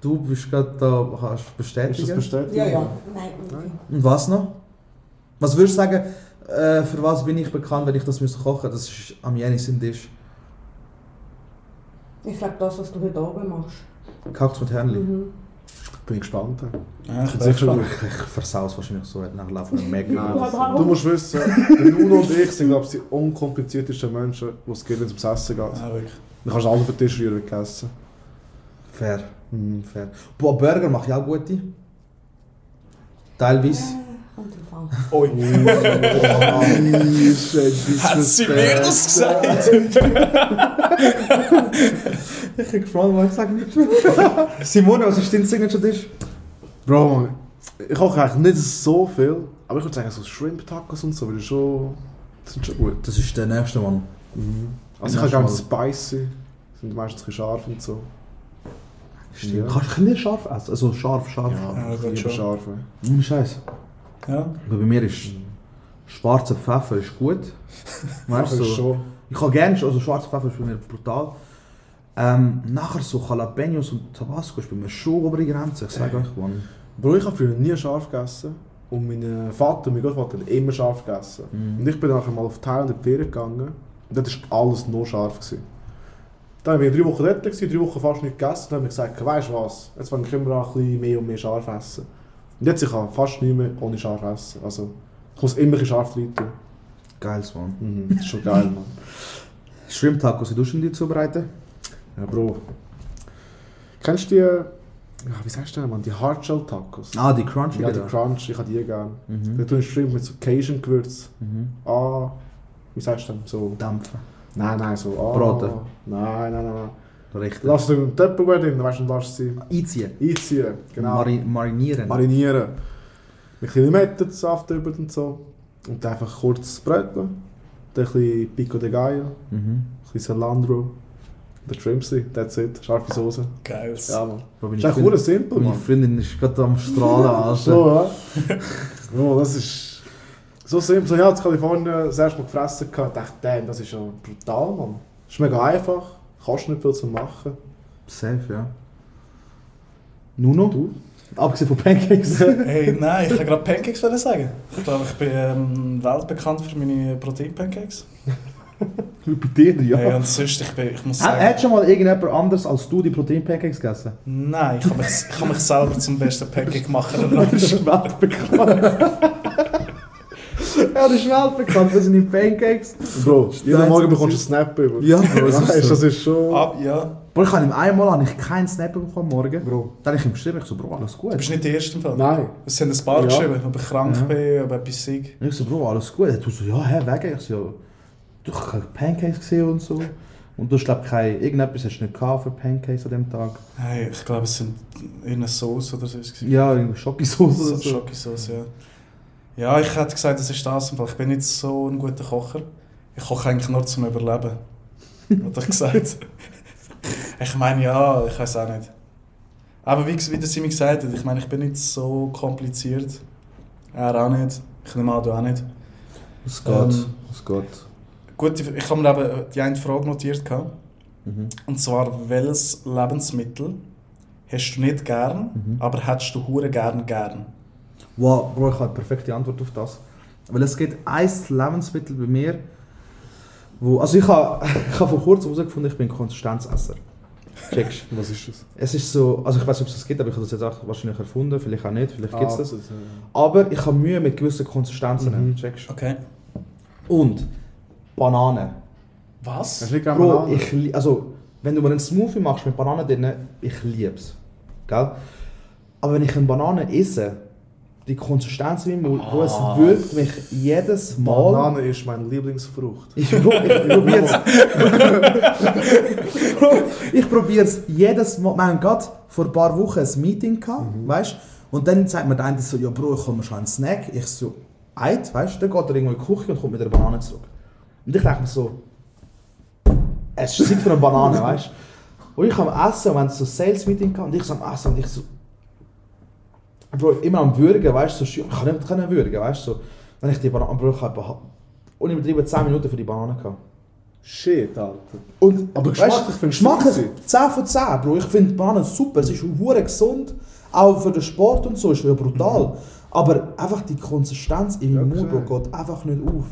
Du bist gerade da, kannst Ist das bestätigen. bestätigt? Ja, ja. Nein, okay. Und was noch? Was würdest du sagen, äh, für was bin ich bekannt, wenn ich das müsste kochen? Das ist am Jenny Dish. Ich glaube, das, was du heute Abend machst. Gehackt mit Hörnli. Mhm. Bin ich gespannt. Ja, ich bin Sicher gespannt. Ich, ich versau es wahrscheinlich so, nachher laufen wir mega. Du musst wissen, der Nuno und ich sind, glaube ich, die unkompliziertesten Menschen, die es gibt, wenn es ums Essen geht. Ja, wirklich. Du kannst alle auf den Tisch rühren, gegessen. Fair. Mhm, fair. Boah, Burger mache ich auch gute. Teilweise. An. Ui. Hat sie mir das gesagt? Ich habe gefragt, was ich sage nicht. Simone, was ist dein Signature Dish? Bro, ich koche eigentlich nicht so viel, aber ich würde sagen, so Shrimp Tacos und so, weil schon, das sind schon gut. Das ist der nächste Mann. Also ich habe gerne spicy, sind meistens ein bisschen scharf und so. Stimmt. Ja. Kannst du nicht scharf essen? Also scharf, scharf. Ja, ich geht liebe schon. scharf. ja. Ohne Scheiß. Ja. Aber bei mir ist schwarzer Pfeffer ist gut. Weißt du, so, schon. ich kann gerne, also schwarzer Pfeffer ist bei mir brutal. Ähm, nachher so Jalapenos und Tabasco ist bei mir schon obere Grenze. Ich sage euch, Mann. Bro, ich habe früher nie scharf gegessen. Und mein Vater und mein Großvater haben immer scharf gegessen. Mhm. Und ich bin nachher mal auf Thailand in die Ferien gegangen. Und dort war alles nur scharf. Gewesen. Dann war ich drei Wochen dort, gewesen, drei Wochen fast nicht gegessen. Dann habe ich gesagt, weißt du was, jetzt fange ich immer ein bisschen mehr und mehr scharf essen. Und jetzt ich kann fast nicht mehr ohne scharf essen. Also, ich muss immer ein scharf rein tun. Geiles, Mann. Mhm, das ist schon geil, Mann. Shrimp Tacos, wie du die zubereiten? Ja, Bro. Kennst du die, ja, wie sagst du denn, Mann, die Hardshell Tacos? Ah, die Crunchy. Ja, die da. Crunch, ich habe die gerne. Mhm. Da tun Shrimp mit so Cajun-Gewürz. Mhm. Ah, wie sagst du denn? So. Dampfen. Nein, nein, so. Ah, Braten. Nein, nein, nein. nein. Richtig. Lass den Tupperware drin, weißt du, lass sie Einziehen. einziehen. Genau. Mari marinieren. Marinieren. Mit ein bisschen Limettensaft drüber und so. Und einfach kurz braten. Dann ein bisschen Pico de Gallo, mhm. ein bisschen Salandro. Der Shrimpsy, that's it. Scharfe Soße. Geil. Ja, Mann. Bro, ist echt verdammt simpel, Meine Mann. Freundin ist gerade am Strahlen, Alter. So, ja. ja, das ist so simpel. Ich habe in Kalifornien das erste Mal gefressen und dachte, damn, das ist schon brutal, Mann. Das ist mega einfach, kostet nicht viel zu machen. Safe, ja. Nuno? Du? Abgesehen von Pancakes. Hey, nein, ich wollte gerade Pancakes sagen. Ich glaube, ich bin ähm, weltbekannt für meine Protein-Pancakes. Wie bei dir, ja. Hey, und sonst, ich, bin, ich muss sagen... Hat schon mal irgendjemand anders als du die Protein-Pancakes gegessen? Nein, ich kann, mich, ich kann mich selber zum besten Pancake machen. Der Mensch. weltbekannt. ja, das ist weltbekannt für seine Pancakes. Bro, jeden Nein, Morgen das bekommst du einen Snap über. Ja, Bro, das ist das ist schon... Ab, ja. Bro, ich habe ihm einmal habe ich keinen Snap bekommen morgen. Bro. Dann habe ich ihm geschrieben, ich so, Bro, alles gut. Du bist nicht der Erste im Fall. Nein. Es sind ein paar Ja. geschrieben, ob ich krank Ja. bin, ob etwas. Und ich so, Bro, alles gut. Er so, ja, hä, wegen? Ich so, ja, du hast keine Pancakes gesehen und so. Und du hast, glaube kein, irgendetwas hast du nicht gehabt für Pancakes an dem Tag. Hey, ich glaube, es sind irgendeine Sauce oder so. Ja, irgendwie Schokosauce oder So. Schokosauce, ja. Ja, ich hätte gesagt, das ist das. Ich bin nicht so ein guter Kocher. Ich koche eigentlich nur zum Überleben. Hat ich gesagt. ich meine, ja, ich weiß auch nicht. Aber wie, wie der Simi gesagt hat, ich meine, ich bin nicht so kompliziert. Er auch nicht. Ich nehme an, du auch nicht. Es geht, Ähm, es geht. Gut, ich habe mir eben die eine Frage notiert. gehabt. Mhm. Und zwar, welches Lebensmittel hast du nicht gern, Mhm. aber hättest du hure gern gern? Wow, Bro, ich habe eine perfekte Antwort auf das. Weil es gibt ein Lebensmittel bei mir, wo... Also ich habe, ich habe vor kurzem herausgefunden, ich bin Konsistenzesser. Checkst du? Was ist das? Es ist so... Also ich weiß nicht, ob es das gibt, aber ich habe das jetzt auch wahrscheinlich erfunden. Vielleicht auch nicht, vielleicht gibt es Ah, das. Aber ich habe Mühe mit gewissen Konsistenzen. Mhm. Checkst du? Okay. Und Bananen. Was? Nicht gerne Bro, ich, also, wenn du mir einen Smoothie machst mit Bananen drin, ich liebe es. Gell? Aber wenn ich eine Banane esse, die Konsistenz in meinem Mund, Bro, es wirkt mich jedes Mal... Banane ist meine Lieblingsfrucht. Ich, Bro, ich probiere es. Bro, ich probiere es jedes Mal. Wir hatten gerade vor ein paar Wochen ein Meeting gehabt, weißt Und dann sagt mir der eine so, ja Bro, ich mir schon einen Snack. Ich so, Eid, weißt Dann geht er irgendwo in die Küche und kommt mit einer Banane zurück. Und ich denke mir so, es ist Zeit für eine Banane, weißt Und ich am Essen, wir hatten so ein Sales-Meeting gehabt, und ich so am Essen und ich so, Bro, immer am Würgen, weißt du, so, ich kann nicht können würgen, weißt du. So. Dann ich die Banane, Bro, ich habe unübertrieben 10 Minuten für die Banane gehabt. Shit, Alter. Und, Aber geschmacklich findest du Geschmack es ist 10 von 10, Bro. Ich finde Bananen super, es ist hure gesund, auch für den Sport und so, ist ja brutal. Aber einfach die Konsistenz in meinem Ja, Mund, Bro, geht einfach nicht auf.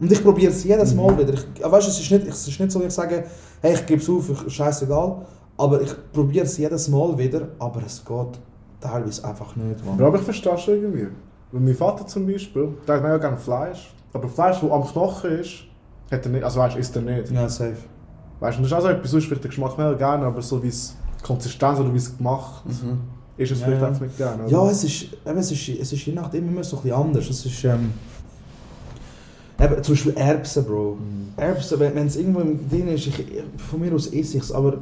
Und ich probiere es jedes Mal wieder. Ich, ja, weißt, es, ist nicht, es ist nicht so, dass ich sage, hey, ich gebe es auf, ich, scheißegal. Aber ich probiere es jedes Mal wieder, aber es geht teilweise einfach nicht, Mann. Aber ich verstehe es schon irgendwie. Weil mein Vater zum Beispiel, der hat mega gerne Fleisch. Aber Fleisch, das am Knochen ist, hat er nicht, also weißt, isst er nicht. Ja, safe. Weißt du, und das ist auch so etwas, sonst vielleicht den Geschmack mega gerne, aber so wie es Konsistenz oder wie es gemacht ist, es Ja, vielleicht ja. einfach nicht gerne. oder? Ja, es ist, eben, es ist, es ist je nachdem immer so ein bisschen anders. Es ist, ähm, eben, zum Beispiel Erbsen, Bro. Erbsen, wenn es irgendwo im drin ist, ich, von mir aus esse ich es, aber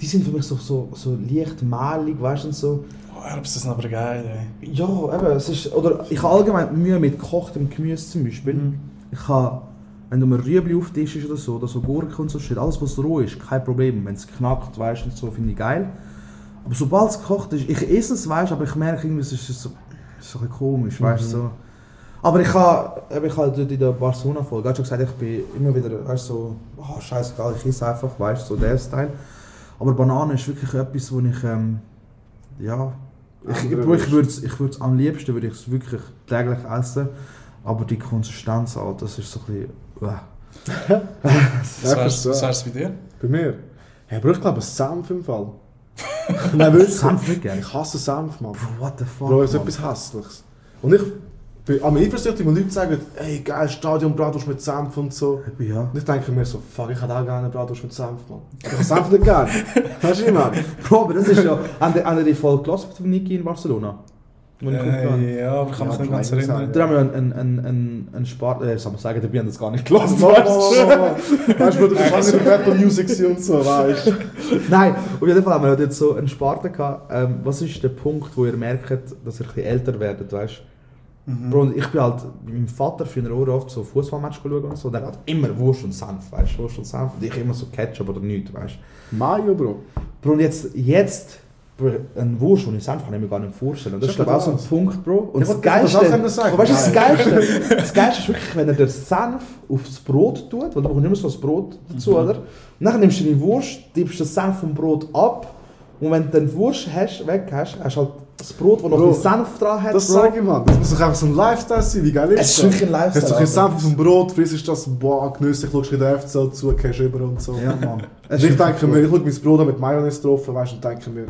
die sind für mich so, so, so leicht mehlig, weißt du, so. Oh, Erbsen sind aber geil, ey. Ja, eben, es ist, oder ich habe allgemein Mühe mit gekochtem Gemüse zum Beispiel. Mhm. Ich habe, wenn du mir Rüebli auftischst oder so, oder so Gurken und so shit, alles was roh ist, kein Problem. Wenn es knackt, weißt du, und so, finde ich geil. Aber sobald es gekocht ist, ich esse es, weißt aber ich merke irgendwie, es ist so, ist so ein bisschen komisch, weißt du, so. Aber ich habe, ich habe dort in der Barcelona-Folge gerade schon gesagt, ich bin immer wieder, weißt du, so, oh, scheißegal, ich esse einfach, weißt du, so der Style. Aber Banane ist wirklich etwas, wo ich, ähm, ja, ich, ich, ich würde es ich würd's am liebsten würde ich es wirklich täglich essen, aber die Konsistenz, halt, das ist so ein bisschen, äh. Was was wär's bei dir? Bei mir? Ja, aber ich glaube, Senf im Fall. Nein, wirklich. Senf nicht gerne. Ich hasse Senf, Mann. Bro, what the fuck, Bro, ist Mann. etwas Hässliches. Und ich bin am eifersüchtig, wenn Leute sagen, ey, geil, Stadion Bratwurst mit Senf und so. Ja. Und ich denke mir so, fuck, ich hätte auch gerne Bratwurst mit Senf, Mann. Ich habe Senf nicht gerne. Weißt du, ich meine? Bro, aber das ist ja, haben die, die Folge gelassen von Niki in Barcelona? Wo ich? Äh, ja, aber ich kann mich Ja, nicht ganz erinnern. Da haben wir einen, einen, einen, einen, Spart, äh, soll man sagen, dabei haben das gar nicht gelassen. Weißt du, weißt du, du lange in Apple Music und so, weißt du. Nein, auf jeden Fall haben wir jetzt so einen Sparte gehabt. Ähm, was ist der Punkt, wo ihr merkt, dass ihr ein bisschen älter werdet, weißt Mhm. Bro, ich bin halt mit meinem Vater früher auch oft so Fußballmatch schauen und so. Der hat immer Wurst und Senf, weißt du, Wurst und Senf. Und ich immer so Ketchup oder nichts, weißt Mayo, Bro. Bro, und jetzt, jetzt, Bro, ein Wurst und Senf kann ich mir gar nicht vorstellen. Und das ist Schon glaube ich auch so ein das. Punkt, Bro. Und Ich das das Geilste, gerne sagen. Weißt du, das. Geilste, das Geilste ist wirklich, wenn er den Senf aufs Brot tut, weil du bekommst immer so das Brot dazu, oder? Und dann nimmst du deine Wurst, gibst den Senf vom Brot ab und wenn du dann die Wurst hast, weg hast, hast du halt das Brot, das noch Bro, Senf dran hat, Das Bro. sage ich, Mann. Das muss doch einfach so ein Lifestyle sein. Wie geil ist Es ist wirklich ein Lifestyle, Hast du ein. Senf auf dem Brot, frisst das, boah, genüsslich, schaust in der FZ zu, gehst über und so. Ja, Mann. Ich denke mir, ich schaue mein Brot mit Mayonnaise drauf, weißt und denke mir,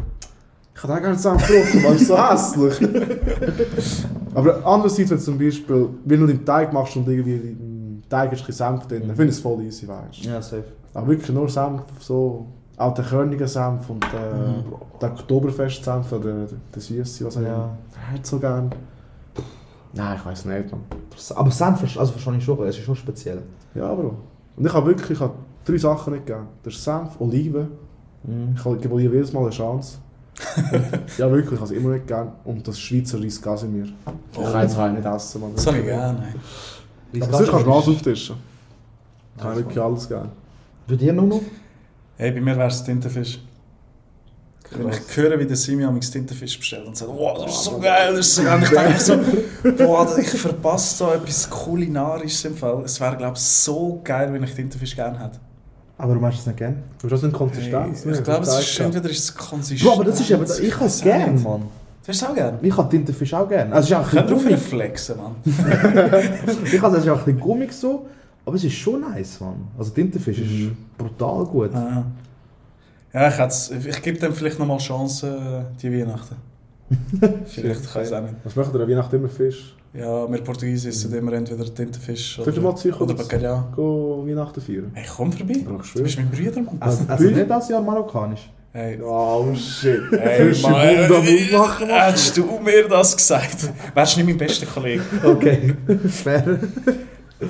ich hätte auch gerne Senf drauf, weil es so hässlich. Aber andererseits, wenn du zum Beispiel, wenn du den Teig machst und irgendwie im Teig ist ein Senf drin, dann finde ich es voll easy, weißt du. Ja, safe. Aber wirklich nur Senf, so, auch der Körniger Senf und äh, der Oktoberfest-Senf oder der, der Süße, was auch Ja. hat so gern? Nein, ich weiß nicht, man. Aber Senf, also verstehe ich schon, es ist schon speziell. Ja, Bro. Und ich habe wirklich ich habe drei Sachen nicht gern. Das ist Senf, Oliven. Ich habe- gebe Oliven jedes Mal eine Chance. Und, ja, wirklich, ich habe es immer nicht gern. Und das Schweizer Reis Casimir. Ich kann jetzt halt nicht essen, man. Das habe ich gerne. Aber sonst kannst du alles auftischen. Ich habe wirklich alles gern. Bei dir nur noch? Hey, bei mir wäre es Tintenfisch. Wenn ich höre, wie der Simi am Tintenfisch bestellt und sagt, wow, das ist so geil, das ist so geil. Und ich denke mir so, boah, ich verpasse so etwas Kulinarisches im Fall. Es wäre, glaube ich, so geil, wenn ich Tintenfisch gerne hätte. Aber du machst es nicht gern? Du hast das eine Hey, Konsistenz. ne? ich glaube, es Das ist entweder ist es konsistent. Bro, aber das ist eben, ich habe es gern, Mann. Du hast es auch gerne? Ich habe Tintenfisch auch gern. Also es ist auch ein bisschen auf gummig. flexen, Mann? Ich habe es auch ein bisschen gummig so, aber es ist schon nice, Mann. Also Tintenfisch ist brutal gut. Ah. Ja, ich, ich gebe dem vielleicht nochmal Chance, äh, die Weihnachten. vielleicht, ich weiß auch nicht. Was machen wir an Weihnachten immer Fisch? Ja, wir Portugiesen essen immer entweder Tintenfisch du mal oder, oder Bacalhau. Go Weihnachten feiern? Hey, komm vorbei. Du bist mein Bruder, Mann. Also, also nicht das Jahr marokkanisch. Hey, Oh shit. hey Mann, Aufmachen, Mann. Hättest du mir das gesagt? Wärst du nicht mein bester Kollege. Okay, fair.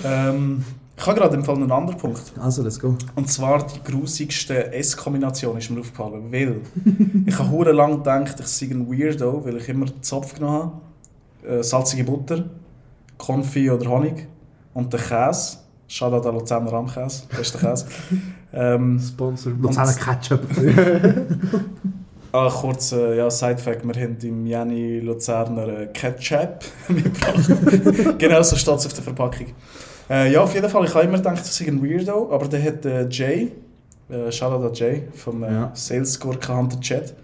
Ähm, ich habe gerade im Fall einen anderen Punkt. Also, let's go. Und zwar die grusigste Esskombination ist mir aufgefallen. Weil ich habe hure lang gedacht, ich sei ein Weirdo, weil ich immer Zopf genommen habe. Äh, salzige Butter, Konfi oder Honig und der Käse. Shoutout an Luzerner Rahmkäse, bester Käse. ähm, Sponsor. Luzerner Ketchup. ah, kurz, äh, ja, Side-Fact, wir haben im Jani Luzerner äh, Ketchup mitgebracht. genau so steht es auf der Verpackung. Äh, ja, auf jeden Fall, ich habe immer gedacht, ich sei ein Weirdo, aber der hat äh, Jay, äh, Shoutout Jay vom äh, Ja. Sales Gurken Hunter Chat,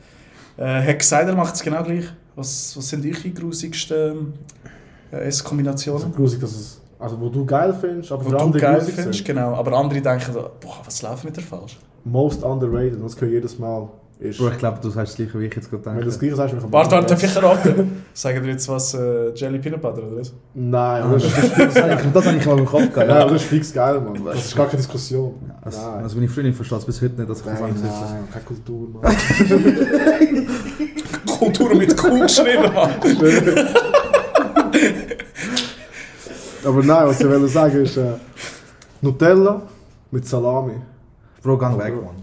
äh, hat gesagt, er macht es genau gleich. Was, was sind eure grusigsten äh, Also Esskombinationen? grusig, dass es. Also, wo du geil findest, aber Wo für du andere geil findest, sind. genau. Aber andere denken, boah, was läuft mit der falsch? Most underrated, das ich jedes Mal. Ist... Bro, ich glaube, du sagst das gleiche, wie ich jetzt gerade Wenn du denke. das gleiche sagst, wie ich am Warte, warte, darf ich erraten? Sagen wir jetzt was äh, Jelly Peanut Butter oder was? Nein, aber das ist, Das habe ich, das habe ich mal im Kopf gehabt. aber das ist fix geil, Mann. Das ist gar keine Diskussion. Also, Nein. also meine Freundin versteht es bis heute nicht, dass ich das Nein, angesetzt nein, keine Kultur, Mann. Kultur mit Q geschrieben habe. aber nein, was ich will sagen ist äh, Nutella mit Salami. Bro, gang weg, Mann.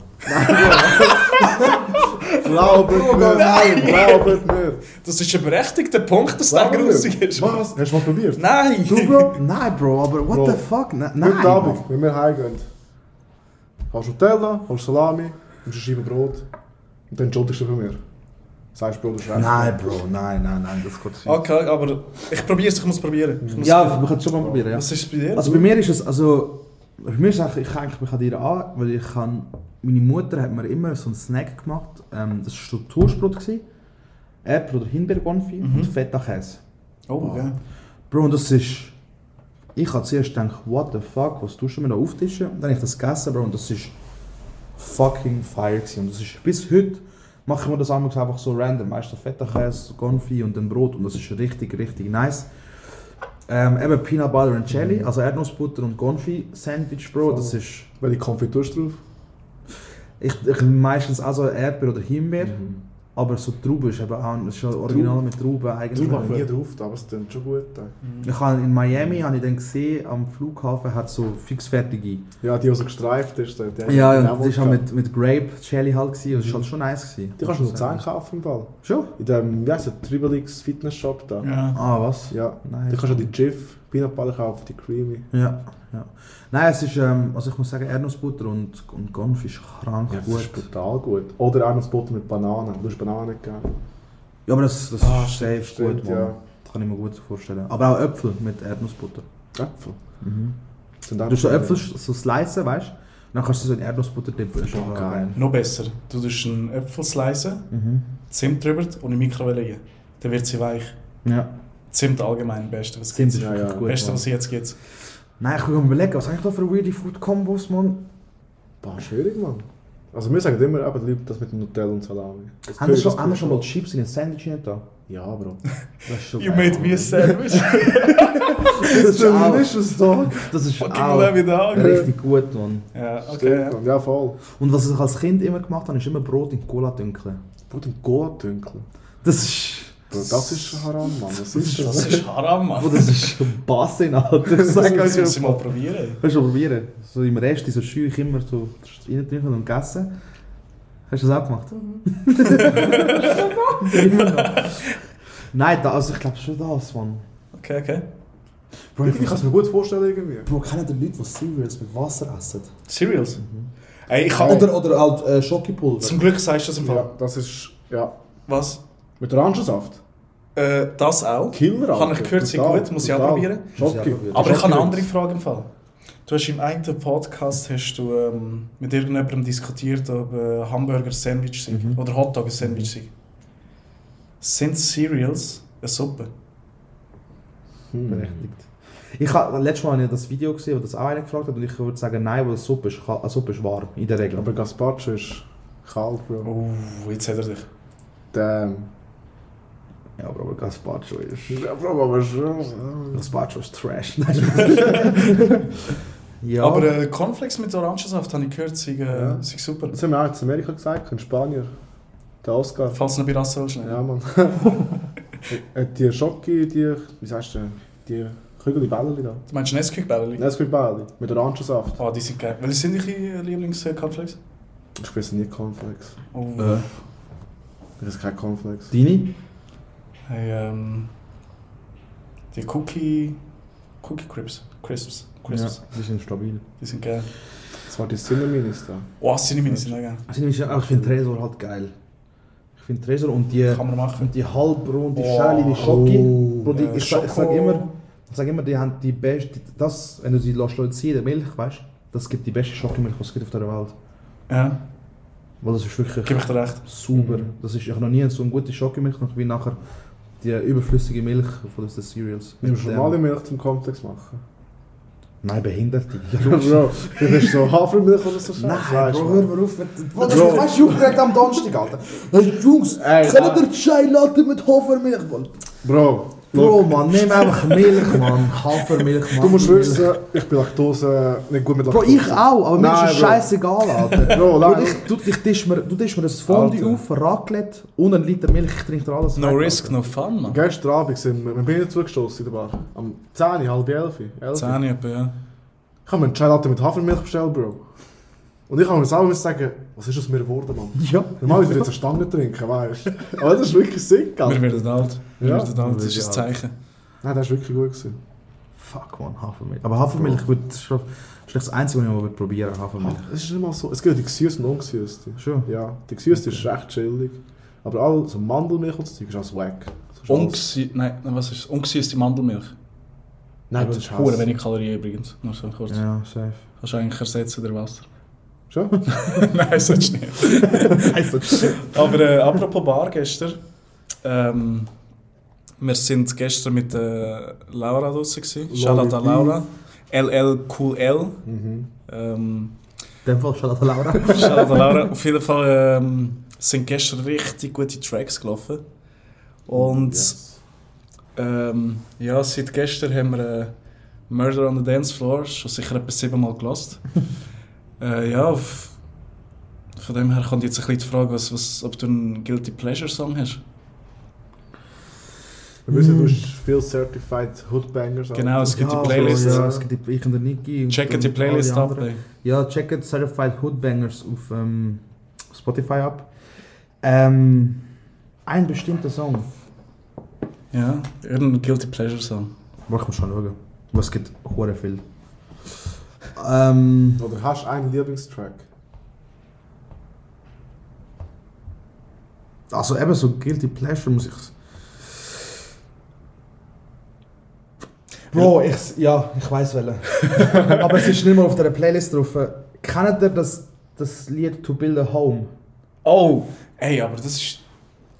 Glaubet mir, nein, glaubet mir. Das ist ein berechtigter Punkt, dass der grusig ist. Was? Hast du mal probiert? Nein! Du, Bro? Nein, Bro, aber what Bro. the fuck? Ne- Nein, Heute Abend, wenn wir heimgehen, hast du Nutella, hast Salami, eine Scheibe Brot und dann entschuldigst du von mir. Sagst Bro, du schreibst. Nein, Bro, nein, nein, nein, das geht nicht. Okay, aber ich probiere es, ich muss probieren. Ich muss Ja, wir können es schon mal probieren, ja. Was ist bei dir? Also bei mir ist es, also, bei mir ist es eigentlich, ich hänge mich an dir an, weil ich kann, meine Mutter hat mir immer so einen Snack gemacht, ähm, das war so Toastbrot, gewesen. Erdbeer- oder Himbeergonfi Mhm. und Feta-Käse. oh, ja. Bro, und das ist, ich habe zuerst gedacht, what the fuck, was tust du mir da auftischen? Und dann habe ich das gegessen, Bro, und das ist fucking fire gewesen. Und das ist, bis heute mache ich mir das einfach so random, meistens Feta-Käse, Gonfi und dann Brot und das ist richtig, richtig nice. Ähm, eben Peanut Butter and Jelly, also Erdnussbutter und Gonfi Sandwich, Bro, das ist, Welche Konfitüre drauf? ich, ich meistens also Erdbeer oder Himbeer, Mhm. Aber so Trauben ist eben auch, das ist ja original mit Trauben eigentlich. Du habe ich nie drauf, aber es klingt schon gut. äh. Ich habe in Miami habe ich dann gesehen, am Flughafen hat so fixfertige. Ja, die, die so gestreift ist. Die, Ja, auch das war mal mit, mit Grape Jelly halt gewesen, und das war halt schon nice gewesen. Die kannst du nur 10 kaufen im Fall. Schon? In dem, wie heisst der, Triple X Fitness Shop da. ja. Ah, was? Ja. Nice. Die kannst du die Jif Peanut Butter kaufen, die Creamy. Ja, ja. Nein, es ist, ähm, also ich muss sagen, Erdnussbutter und, und Gonfi ist krank Ja, das gut. ist brutal gut. Oder auch noch das Butter mit Bananen. Du hast Bananen gegeben. Ja, aber das, das Ah, ist safe stimmt, gut, Mann. ja. Das kann ich mir gut vorstellen. Aber auch Äpfel mit Erdnussbutter. Äpfel. Mhm. Sind Du tust so. Äpfel so slicen, weißt du? Dann kannst du so in Erdnussbutter dippen. Das ist auch geil. Noch besser. Du tust einen Äpfel slicen, Mhm. Zimt drüber und in die Mikrowelle legen. Dann wird sie weich. Ja, Zimt allgemein, Beste, was Zimt gibt. ist Ja, ja. gut. Beste, was es jetzt gibt. Nein, ich will mir überlegen, was habe ich da für weirde Food-Kombos, Mann? Boah, schwierig, Mann. Also wir sagen immer, eben, Leute, das mit dem Nutella und Salami. Das Haben wir schon, haben schon mal Chips in ein Sandwich nicht da? Ja, Bro. Das ist schon You geil, made me a sandwich. Das ist auch, delicious, dog. das ist Fucking auch richtig gut, Mann. Ja, okay. Stimmt, Ja. Mann. Ja, voll. Und was ich als Kind immer gemacht habe, ist immer Brot in Cola dünkeln. Brot im Cola-Dünkel. Das ist... Bro, das ist Haram, Mann. Was ist Das das? ist Haram, Mann. das ist Bassin, Alter. Ich sag Das euch muss ich mal mal. probieren. Hast du mal probieren? So im Rest, so Schüch immer so reintrinken und gegessen. Hast du das auch gemacht? Noch. Nein, da, also ich glaube schon das, Mann. Okay, okay. Bro, Ich kann es mir gut vorstellen irgendwie. Bro, kennen die Leute, die Cereals mit Wasser essen? Cereals? Ey, ich kann... Oder, oder halt äh, Schokipulver. Zum Glück sagst du das im Fall. Ja, das ist, ja. Was? Mit Orangensaft. Äh, das auch. Killer, Habe ich gehört, sehr Brutal, gut. Muss ich auch brutal. probieren. Muss ich auch probieren. Aber ich habe eine andere Frage im Fall. Du hast im einen Podcast hast du, ähm, mit irgendjemandem diskutiert, ob äh, Hamburger Sandwich sind Mhm. oder Hotdog ein Sandwich sind. Sind Cereals eine Suppe? Hm. Berechtigt. Ich habe letztes Mal habe ich das Video gesehen, wo das auch einer gefragt hat und ich würde sagen, nein, weil eine Suppe ist, eine Suppe ist warm, in der Regel. Aber Gazpacho ist kalt, Bro. Oh, jetzt hat er dich. Damn. Ja, aber, aber Gazpacho ist... Ja, aber schon. Gazpacho ist Trash. Ja, Aber äh, Cornflakes mit Orangensaft habe ich gehört, sind, äh, Ja. sind super. Das haben wir auch in Amerika gesagt, in Spanien. Der Oscar. Falls du noch bei Rasse willst. ne? Ja, Mann. Äh, die Schoki, die, wie sagst du, die Kügel, Bälle da. Du meinst Nesquik-Bälle? Nesquik-Bälle mit Orangensaft. Oh, die sind geil. Welche sind deine Lieblings-Cornflakes? Ich weiß nie Cornflakes. Oh. äh, Ich weiß keine Cornflakes. deine? Ähm, die Cookie, Cookie Crisps. Crisps. Crisps. Ja, die sind stabil. Die sind geil. Das war die Cinnaminis da. Oh, Cinnamon sind auch geil. Also, ich ich finde Tresor halt geil. Ich finde Tresor und die, Kann man machen. und die halbrunde Oh. Schale, die Schoki. Oh. Bro, die, Ja, ich, sag- ich Schoko. sage immer, ich sag immer, die haben die beste, das, wenn du sie lässt ziehen, der Milch, weißt du, das gibt die beste Schokimilch, was es gibt auf der Welt. Ja, Weil das ist wirklich gebe ich dir recht. super. Das ist, ich habe noch nie so eine gute Schokimilch wie nachher die überflüssige Milch von den Cereals. Nimmst du normale Milch zum Cornflakes machen? Nein, Behinderte. Ja, Bro, das ist so Hafermilch oder so. Nein, Weißt Bro, du, hör mal auf. mit- Bro, weißt du, aufgeregt am Donnerstag, Alter. Hey, Jungs, Ey, können nein. ihr Chai Latte mit Hafermilch? Bro, Bro, Mann, nimm einfach Milch, Mann. Hafermilch, Mann. du musst wissen, ich bin Laktose nicht gut mit Bro, Laktose. ich auch, aber mir ist es Bro. scheißegal, Alter. Bro, Bro, ich, du, ich tisch mir, du tisch mir ein Fondue Alter. auf, ein Raclette und ein Liter Milch, ich trinke dir alles No weg, risk, Alter. no fun, man. Gestern Abend sind wir, wir bin zugestoßen in der Bar. Am 10, halb 11. 11. 10 etwa, ja. Ich habe mir einen Chai Latte mit Hafermilch bestellt, Bro. Und ich habe mir selber müssen sagen, was ist aus mir geworden, Mann? Ja. Normal würde ich jetzt eine Stange trinken, weißt du? Aber das ist wirklich sick, Wir Alter. werden alt. Wir Ja. werden alt, das Wir ist ein. Zeichen. Nein, das war wirklich gut. Gewesen. Fuck, man, Hafermilch. Aber Hafermilch gut, das ist schon das, ist das Einzige, was ich mal probieren Hafermilch. Es ist nicht mal so. Es gibt die gesüßte und ungesüßte. Schon? Ja, die gesüßte ist echt chillig. Aber all so Mandelmilch und so Zeug ist alles wack. Ungesü nein, nein, was ist Ungesüßte Mandelmilch. Nein, das ist wenig Kalorien übrigens. Nur so kurz. Ja, safe. Kannst du eigentlich ersetzen durch Wasser. Schon? nein, nicht. Also, Aber äh, apropos Bar gestern. Ähm, wir sind gestern mit äh, Laura draußen. Shoutout an Laura. LL Cool L. Mhm. Ähm, in dem Fall schon an Laura. Shoutout an Laura. Auf jeden Fall ähm, sind gestern richtig gute Tracks gelaufen. Und Yes. ähm, ja, seit gestern haben wir äh, Murder on the Dance Floor schon sicher etwa siebenmal gelost. Äh, ja, von dem her kommt jetzt ein bisschen die Frage, was, was, ob du einen Guilty Pleasure Song hast. Wir wissen, du hast viel Certified Hoodbangers. Genau, es gibt ja, die Playlist. Ja, es gibt die, ich und der Niki. und Checket die Playlist ab. Ja, checket Certified Hoodbangers auf ähm, Spotify ab. Ähm, ein bestimmter Song. Ja, irgendein Guilty Pleasure Song. Boah, ich muss schon schauen. Es gibt hure viel. Ähm, Oder hast du einen Lieblingstrack? also eben so Guilty Pleasure muss ich... Bro, ich, ja, ich weiß welchen. Aber es ist nicht mehr auf der Playlist drauf. Kennt ihr das, das Lied To Build a Home? Oh, ey, aber das ist.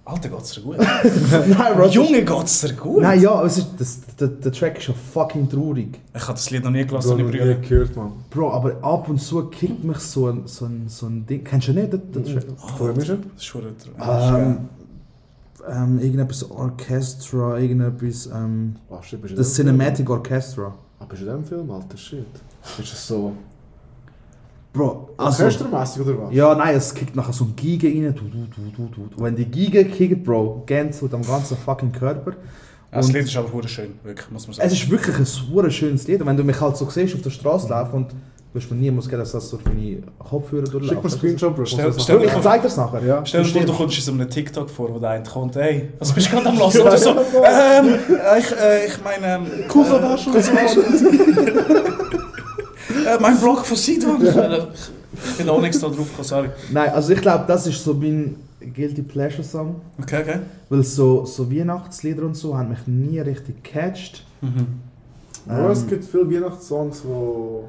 Alter, geht's dir gut? Nein, Bro. Junge, geht's dir gut? Nein, ja, es ist, das, der, der Track ist ja fucking traurig. Ich habe das Lied noch nie gelassen, noch meine nie Brüder. gehört, Mann. Bro, aber ab und zu kickt mich so ein, so ein, so ein Ding. Kennst du nicht den, den Track? Von wem ist er? Das ist schon Ähm, ähm, irgendetwas Orchestra, irgendetwas. Ähm, Ah, shit, bist du das Cinematic Orchestra. Film? Ah, bist du in dem Film, Alter? Shit. Ist es so Bro, also. orchestermässig oder was? Ja, nein, es kickt nachher so ein Gige rein. Du, du, du, du, du. Und wenn die Gige kickt, Bro, Gänsehaut am ganzen fucking Körper. Das Und- Lied ist aber hure schön, wirklich, muss man sagen. Es ist wirklich ein super schönes Lied. Und wenn du mich halt so siehst auf der Straße laufen und du hast mir niemals gesagt, dass das durch meine Kopfhörer durchläuft. Schick mir einen Screenshot, Bro. Stell- das stell-. Ich zeig dir das nachher. Ja. Stell dir vor, du kommst in so einem TikTok vor, wo der eine kommt, ey, was bist du gerade am Lassen? Du so, ähm, äh, ich, äh, ich meine, ähm, Kusawasch. äh, mein Blog von Sidon. Ich bin auch nichts da drauf gekommen, sorry. Nein, also ich glaube, das ist so mein Guilty Pleasure Song. Okay, okay. Weil so, so Weihnachtslieder und so haben mich nie richtig gecatcht. Mhm. Ja, es Ähm, gibt viele Weihnachtssongs, wo...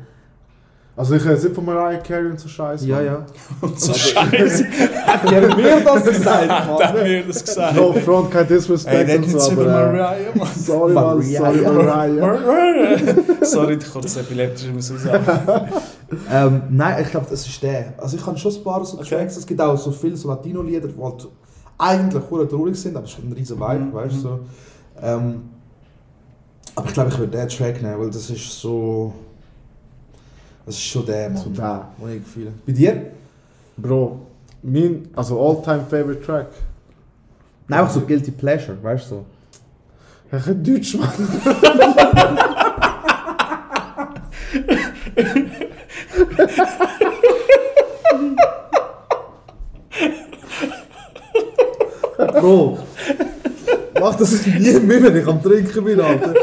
Also ich rede nicht von Mariah Carey und so Scheiße. Ja, ja. Und so Scheiße. Hat ja mir das gesagt, Hat er mir das gesagt? No front, kein Disrespect Ey, und so, Sie über aber... Äh, Mariah, Mann. sorry, Mann, sorry, Mariah. Mariah. Sorry, ich kurz epileptisch muss ich sagen. Ähm, nein, ich glaube, das ist der. Also ich habe schon ein paar so Okay. Tracks. Es gibt auch so viele so Latino-Lieder, die halt eigentlich hure traurig sind, aber es ist ein riesen Vibe, Mhm, weißt du. mhm. So. Ähm, aber ich glaube, ich würde den Track nehmen, weil das ist so... Das ist schon der, Mann, So da. den ich fühle. Bei dir? Bro, mein, also all-time favorite track. Nein, auch so Guilty Pleasure, weißt du. So. Ich kann Deutsch, Mann. Bro, mach das nie mehr, wenn ich am Trinken bin, Alter.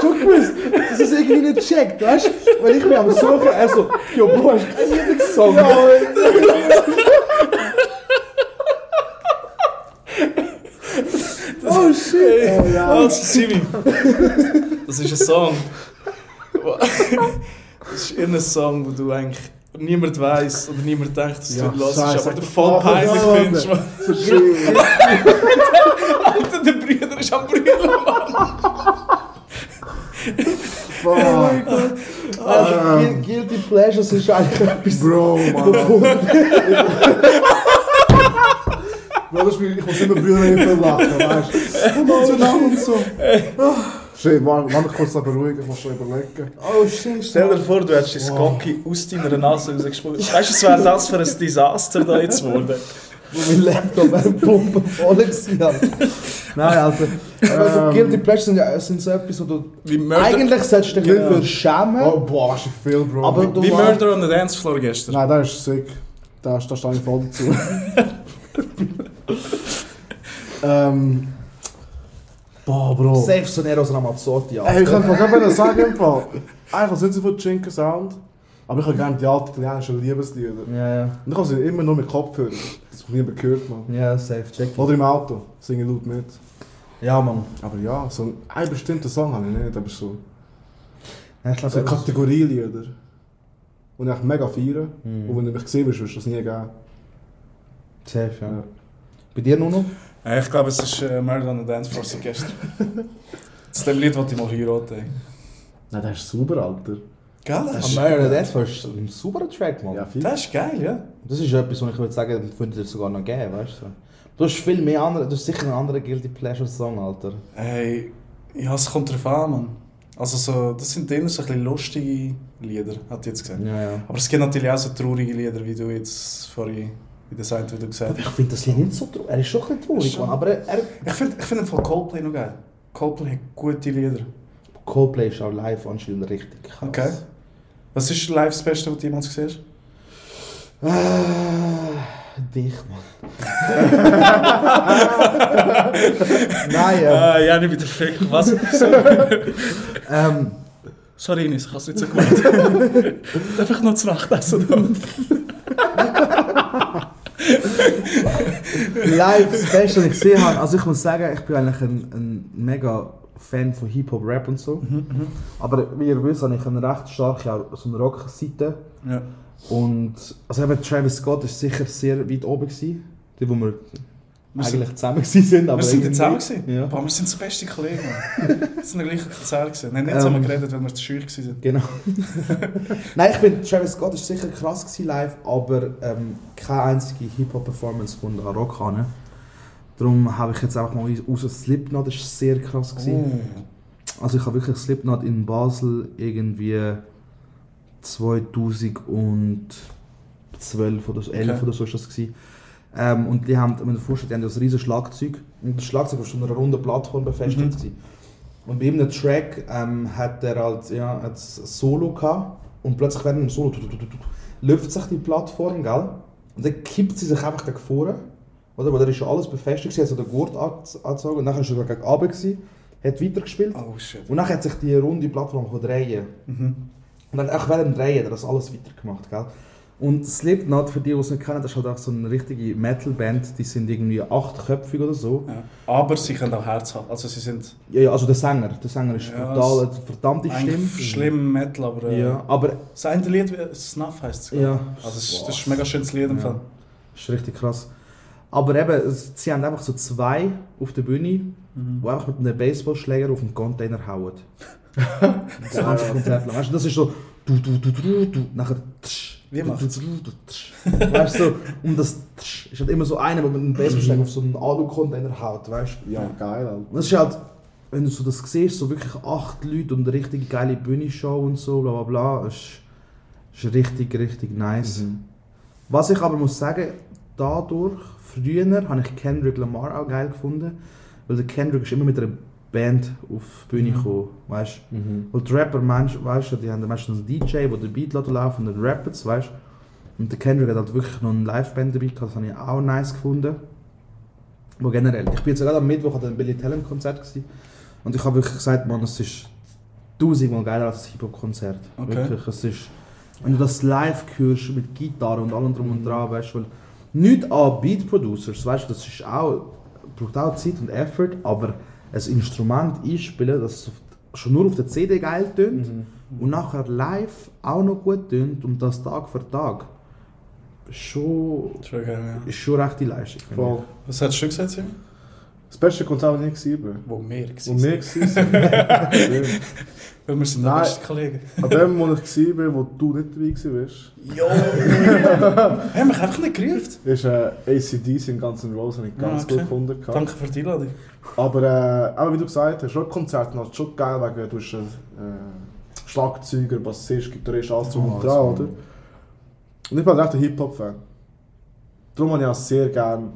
Schon gewusst, dass es irgendwie nicht checkt, weißt du? Weil ich mich am Suchen, er so, jo, Bro, hast du keinen Lieblingssong? oh shit! Oh, ja. Also, Simi, das ist ein Song. Das ist irgendein Song, wo du eigentlich niemand weiß oder niemand denkt, dass Ja, du los ist, scheiße. aber du voll Ah, peinlich ja, findest. Alter, der Bruder ist am Brüllen, Mann. Fuck. Also, Ähm. Guil- Guilty Pleasures ist eigentlich etwas. Bro, Mann. Bro, das ist wie, ich muss immer Brüder viel lachen, weißt du? Zueinander und so. Schön, warte, warte kurz noch beruhigen, ich muss schon überlegen. Oh, shit. Stell dir vor, du hättest dein Gocki aus deiner Nase rausgespuckt. Weißt du, was wäre das für ein Desaster da jetzt geworden? Wo mein Laptop eine Pumpe voll war. Alter. Nein, Alter. Also, Ähm. Guilty Pleasures sind, ja- sind so etwas, wo du. Wie Murder, Eigentlich solltest du dich nicht für schämen. Oh, boah, weißt du viel, Bro. Aber wie war- Murder on the Dance Floor gestern. Nein, das ist sick. Da, da stehe ich voll dazu. ähm. Boah, Bro. Safe Soneros Ramazzotti, Ey, ich könnte gerade sagen. Eigentlich sind sie von Chinken Sound. Aber ich habe gerne die alten italienischen Liebeslieder. Ja, ja. Und ich habe sie immer nur mit Kopfhörer. Das habe ich niemand gehört, man. Ja, safe. Check. Oder im Auto. Singe ich laut mit. Ja, Mann. Aber ja, so einen bestimmten Song habe ich nicht. Aber so, Ja, ich so glaube, Kategorielieder. Und ich mega feiere. Mhm. Und wenn du mich gesehen hast, wirst du das nie geben. Safe, ja. Ja. Bei dir, Nuno? Ja, ich glaube, es ist äh, Murder on the Dance Floor seit gestern. Zu dem Lied, das ich mal heiraten. Nein, das ist super, Alter. Gell, das ist, American Death ist ein super Track, Mann. Ja, das ist geil, ja. Das ist etwas, was ich würde sagen, das würde dir sogar noch geben, weißt du? Du hast viel mehr andere, du hast sicher einen anderen Guilty Pleasure Song, Alter. Hey, ja, es kommt drauf an, Mann. Also so, das sind eher so ein bisschen lustige Lieder, hat ich jetzt gesagt. Ja, ja. Aber es gibt natürlich auch so traurige Lieder, wie du jetzt vorhin wie das eine, wie du gesagt Ich hast. finde das Lied nicht so traurig. Er ist schon ein bisschen traurig. Mann. Aber er, Ich finde ich find Coldplay noch geil. Coldplay hat gute Lieder. Coldplay ist auch live anscheinend richtig krass. Okay. Was ist live das Beste, was du jemals gesehen hast? Äh, dich, Mann. Nein, ähm, Ah, ja, nicht wieder Fick. Was? ähm, Sorry, Ines, ich habe es nicht so gemacht. Darf ich noch zur Nacht essen? live das Beste, was ich gesehen habe. Also ich muss sagen, ich bin eigentlich ein, ein mega Fan von Hip-Hop-Rap und so. Aber wie ihr wisst, habe ich eine recht starke auch so eine Rock-Seite. Ja. Und also eben Travis Scott ist sicher sehr weit oben gewesen. Die, wo wir Wir sind- eigentlich zusammen sind. Aber Wir sind zusammen gewesen? Ja. Boah, wir sind so beste Kollegen. Mann. Wir sind gleich Konzert gewesen. Wir haben nicht zusammen Ähm. geredet, weil wir zu scheu waren. Genau. Nein, ich finde, Travis Scott ist sicher krass gewesen live, aber ähm, keine einzige Hip-Hop-Performance von der Rock kann. Darum habe ich jetzt einfach mal aus Slipknot, das war sehr krass. Gewesen. Oh. Also ich habe wirklich Slipknot in Basel irgendwie 2012 oder so, 11 Okay. oder so ist das gewesen. Ähm, und die haben, wenn man vorstellt, die haben das riesen Schlagzeug und das Schlagzeug war schon einer runden Plattform befestigt. Mhm. gewesen. Und bei einem Track ähm, hat er halt ja, ein Solo gehabt und plötzlich während dem Solo löpft sich die Plattform, gell? Und dann kippt sie sich einfach gegen vorne. Oder? Weil da ist schon alles befestigt, hat so den Gurt ange- angezogen und dann ist er gegen gewesen, hat weitergespielt. Oh shit. Und dann hat sich die runde Plattform drehen. Mhm. Und dann auch während dem Drehen hat er das alles weitergemacht, gell? Und Slipknot, für die, die es nicht kennen, das ist halt auch so eine richtige Metal-Band, die sind irgendwie achtköpfig oder so. Ja. Aber sie können auch Herz haben. Also sie sind Ja, ja, also der Sänger, der Sänger ist Ja, brutal, verdammte Stimme. schlimm Metal, aber äh, Ja, aber das eine Lied, wie- Snuff heisst es. Ja. Also das ist, das ist ein mega schönes Lied im Ja. Fall. ist richtig krass. Aber eben, es- sie haben einfach so zwei auf der Bühne, Mhm. die einfach mit einem Baseballschläger auf den Container hauen. das ganze Konzert lang. Weißt du, das ist so du, du, du, du, du, nachher tsch, Wie du, du, du, du, tsch. Weißt du, so, und das tsch, ist halt immer so einer, der mit einem Baseballschläger auf so einen Alu-Container haut, weißt du. Ja, geil, Alter. Das ist halt, wenn du so das siehst, so wirklich acht Leute und eine richtig geile Bühnenshow und so, bla bla bla, das ist, ist richtig, richtig nice. Was ich aber muss sagen, dadurch, früher habe ich Kendrick Lamar auch geil gefunden, weil der Kendrick ist immer mit einer Band auf die Bühne Mhm. gekommen, weißt Mhm. Weil die Rapper, weißt du, die haben meistens einen DJ, der den Beat laufen und dann rappen weißt Und der Kendrick hat halt wirklich noch eine Liveband dabei gehabt, das habe ich auch nice gefunden. Aber generell, ich bin jetzt gerade am Mittwoch an einem Billy Talent Konzert gewesen, und ich habe wirklich gesagt, man, es ist tausendmal geiler als ein Hip-Hop-Konzert. Okay. Wirklich, es ist, wenn du das live hörst mit Gitarre und allem drum und dran, weißt du, nicht an Beat-Producers, weißt du, das ist auch, braucht auch Zeit und Effort, aber ein Instrument einspielen, das schon nur auf der CD geil tönt, und nachher live auch noch gut tönt und das Tag für Tag, schon, Schon geil, ja. ist schon recht die Leistung. Voll. Was hast du gesagt, Simon? Das beste Konzert, das ich war. Wo wir Und wir waren. Weil wir sind Nein. besten Kollegen. An dem, wo ich war, wo du nicht dabei warst, Jo! Wir haben mich einfach nicht gerufen. ist äh, ACDC in Guns N' Roses, habe ich ganz Ah, okay. gut gefunden. gehabt. Danke für die Einladung. Aber, äh, aber wie du gesagt hast, Rockkonzerte sind schon geil, weil du hast, äh, Schlagzeuger, Bassist, Gitarrist, alles drum und dran, oder? Und ich bin halt recht ein Hip-Hop-Fan. Darum habe ich auch sehr gerne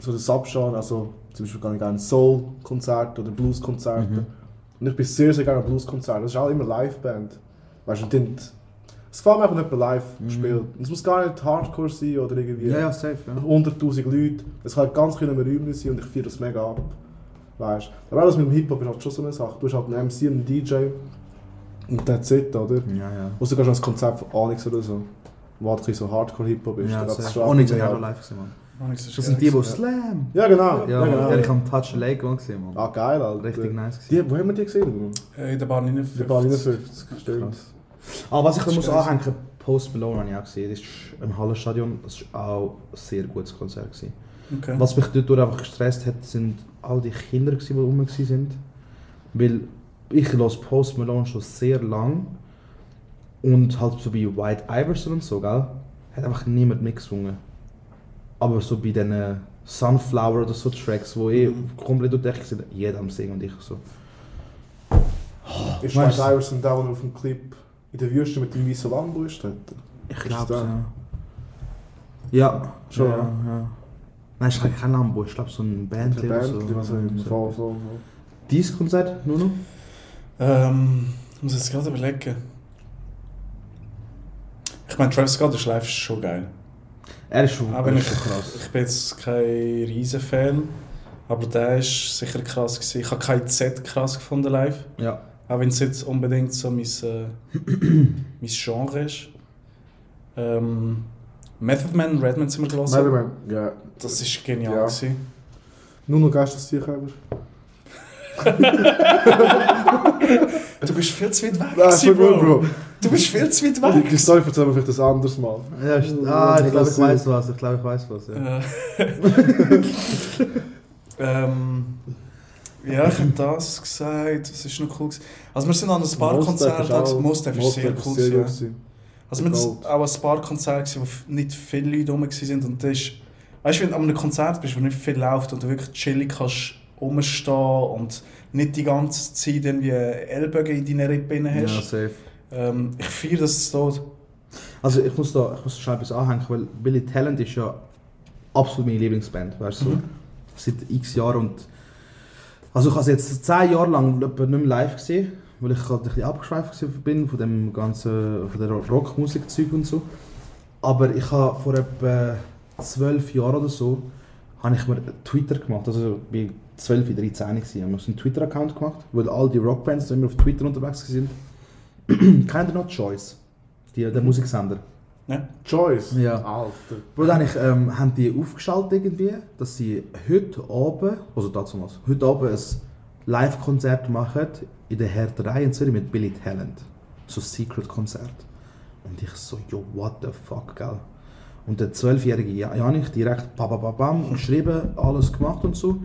so den Subgenre, also zum Beispiel gar nicht gerne Soul-Konzerte oder Blues-Konzerte. Mhm. Und ich bin sehr, sehr gerne an Blues-Konzerten. Das ist auch immer Live-Band. Weißt du, dann- es gefällt mir einfach nicht live gespielt. Und Es muss gar nicht Hardcore sein oder irgendwie ich. Ja, ja, safe. Ja. 100'000 Leute. Es kann ganz kleine Räume sein und ich feiere das mega ab. Weißt du? Aber auch das mit dem Hip-Hop ist halt schon so eine Sache. Du hast halt einen MC und einen DJ und that's it, oder? Ja, ja. Außer du gehst ans Konzept von Onyx oder so. Wo halt so Hardcore-Hip-Hop ist. Ja, Da geht's safe. schon Ohne auch her. live gesehen, Mann. Oh, das Das sind die, die. Slam. Ja, genau. Ja, Ja, genau. Der ich am Touch Lake gesehen, Mann. Ah, geil, Alter. Richtig nice gewesen. Die, wo haben wir die gesehen? Äh, In der Bar 59. Die Bar 59, stimmt. Aber was ich Das muss anhängen, Post Malone habe ich auch gesehen. Das ist im Hallenstadion. Das war auch ein sehr gutes Konzert. Gewesen. Okay. Was mich dort einfach gestresst hat, sind all die Kinder, die rum waren. Weil ich höre Post Malone schon sehr lang. Und halt so bei White Iverson und so, gell? Hat einfach niemand mitgesungen. Aber so bei diesen Sunflower oder so Tracks, wo eh Mhm. komplett durch sind, jeder am Singen und ich so. Ist Weißt Mike du- Iverson der, der auf dem Clip in der Wüste mit dem weißen Lambo ist? dort? Ich Ist glaube ja. Ja, Schon, ja, ja. Nein, ich glaube kein Lambo, ich glaube so ein Band Der oder Band, so. so. Voll, voll. Dieses Konzert, nur noch? Ähm, ich muss jetzt gerade überlegen. Ich meine, Travis Scott ist live schon geil. Er ist schon, Aber er ich, ist schon krass. ich bin jetzt kein riesen Fan, aber der ist sicher krass gewesen. Ich habe kein Z krass gefunden live, Ja. auch wenn es jetzt unbedingt so mein, äh, mein Genre ist. Ähm, Method Man, Redman sind wir gelassen. Nein, Moment, ja. Das ist genial Ja. gewesen. Nur noch Geisteszielkäfer. Du bist viel zu weit weg, Nein, gewesen, Bro. Bro. Du bist viel zu weit weg. Die Story erzählen wir vielleicht das anderes Mal. Ja, ist, ah, ich glaube, Das ich weiß was. Ich glaube, ich weiß was. Ja. Äh, ähm, ja, ich habe das gesagt. Das ist noch cool. gewesen. Also wir sind an ein paar Konzerte. Mostef ist sehr cool. gewesen, ja. gewesen. Also wir sind auch ein paar Konzerte, wo nicht viele Leute rum waren. Und das ist, weißt du, wenn du an einem Konzert bist, wo nicht viel läuft und du wirklich chillig kannst rumstehen und nicht die ganze Zeit irgendwie Ellbogen in deinen Rippen Ja, hast. safe. Ähm, ich feiere das dort. Also ich muss da ich muss schnell etwas anhängen, weil Billy Talent ist ja absolut meine Lieblingsband, weißt du? so. Mhm. Seit x Jahren und also ich habe jetzt zehn Jahre lang nicht mehr live gesehen, weil ich halt ein bisschen abgeschweift bin von dem ganzen von der Rockmusikzeug und so. Aber ich habe vor etwa zwölf Jahren oder so habe ich mir Twitter gemacht, also ich war 12, 13 gewesen, habe mir so einen Twitter-Account gemacht, weil all die Rockbands immer auf Twitter unterwegs sind. Kennt ihr noch Choice? Die, der Musiksender. Choice? Ja. Alter. Bro, dann ich, ähm, haben die aufgeschaltet irgendwie, dass sie heute Abend, also dazu was, heute Abend ein Live-Konzert machen in der Härterei in Zürich mit Billy Talent. So ein Secret-Konzert. Und ich so, yo, what the fuck, gell? Und der zwölfjährige Ja- Janik direkt bam, bam, bam, bam, geschrieben, alles gemacht und so,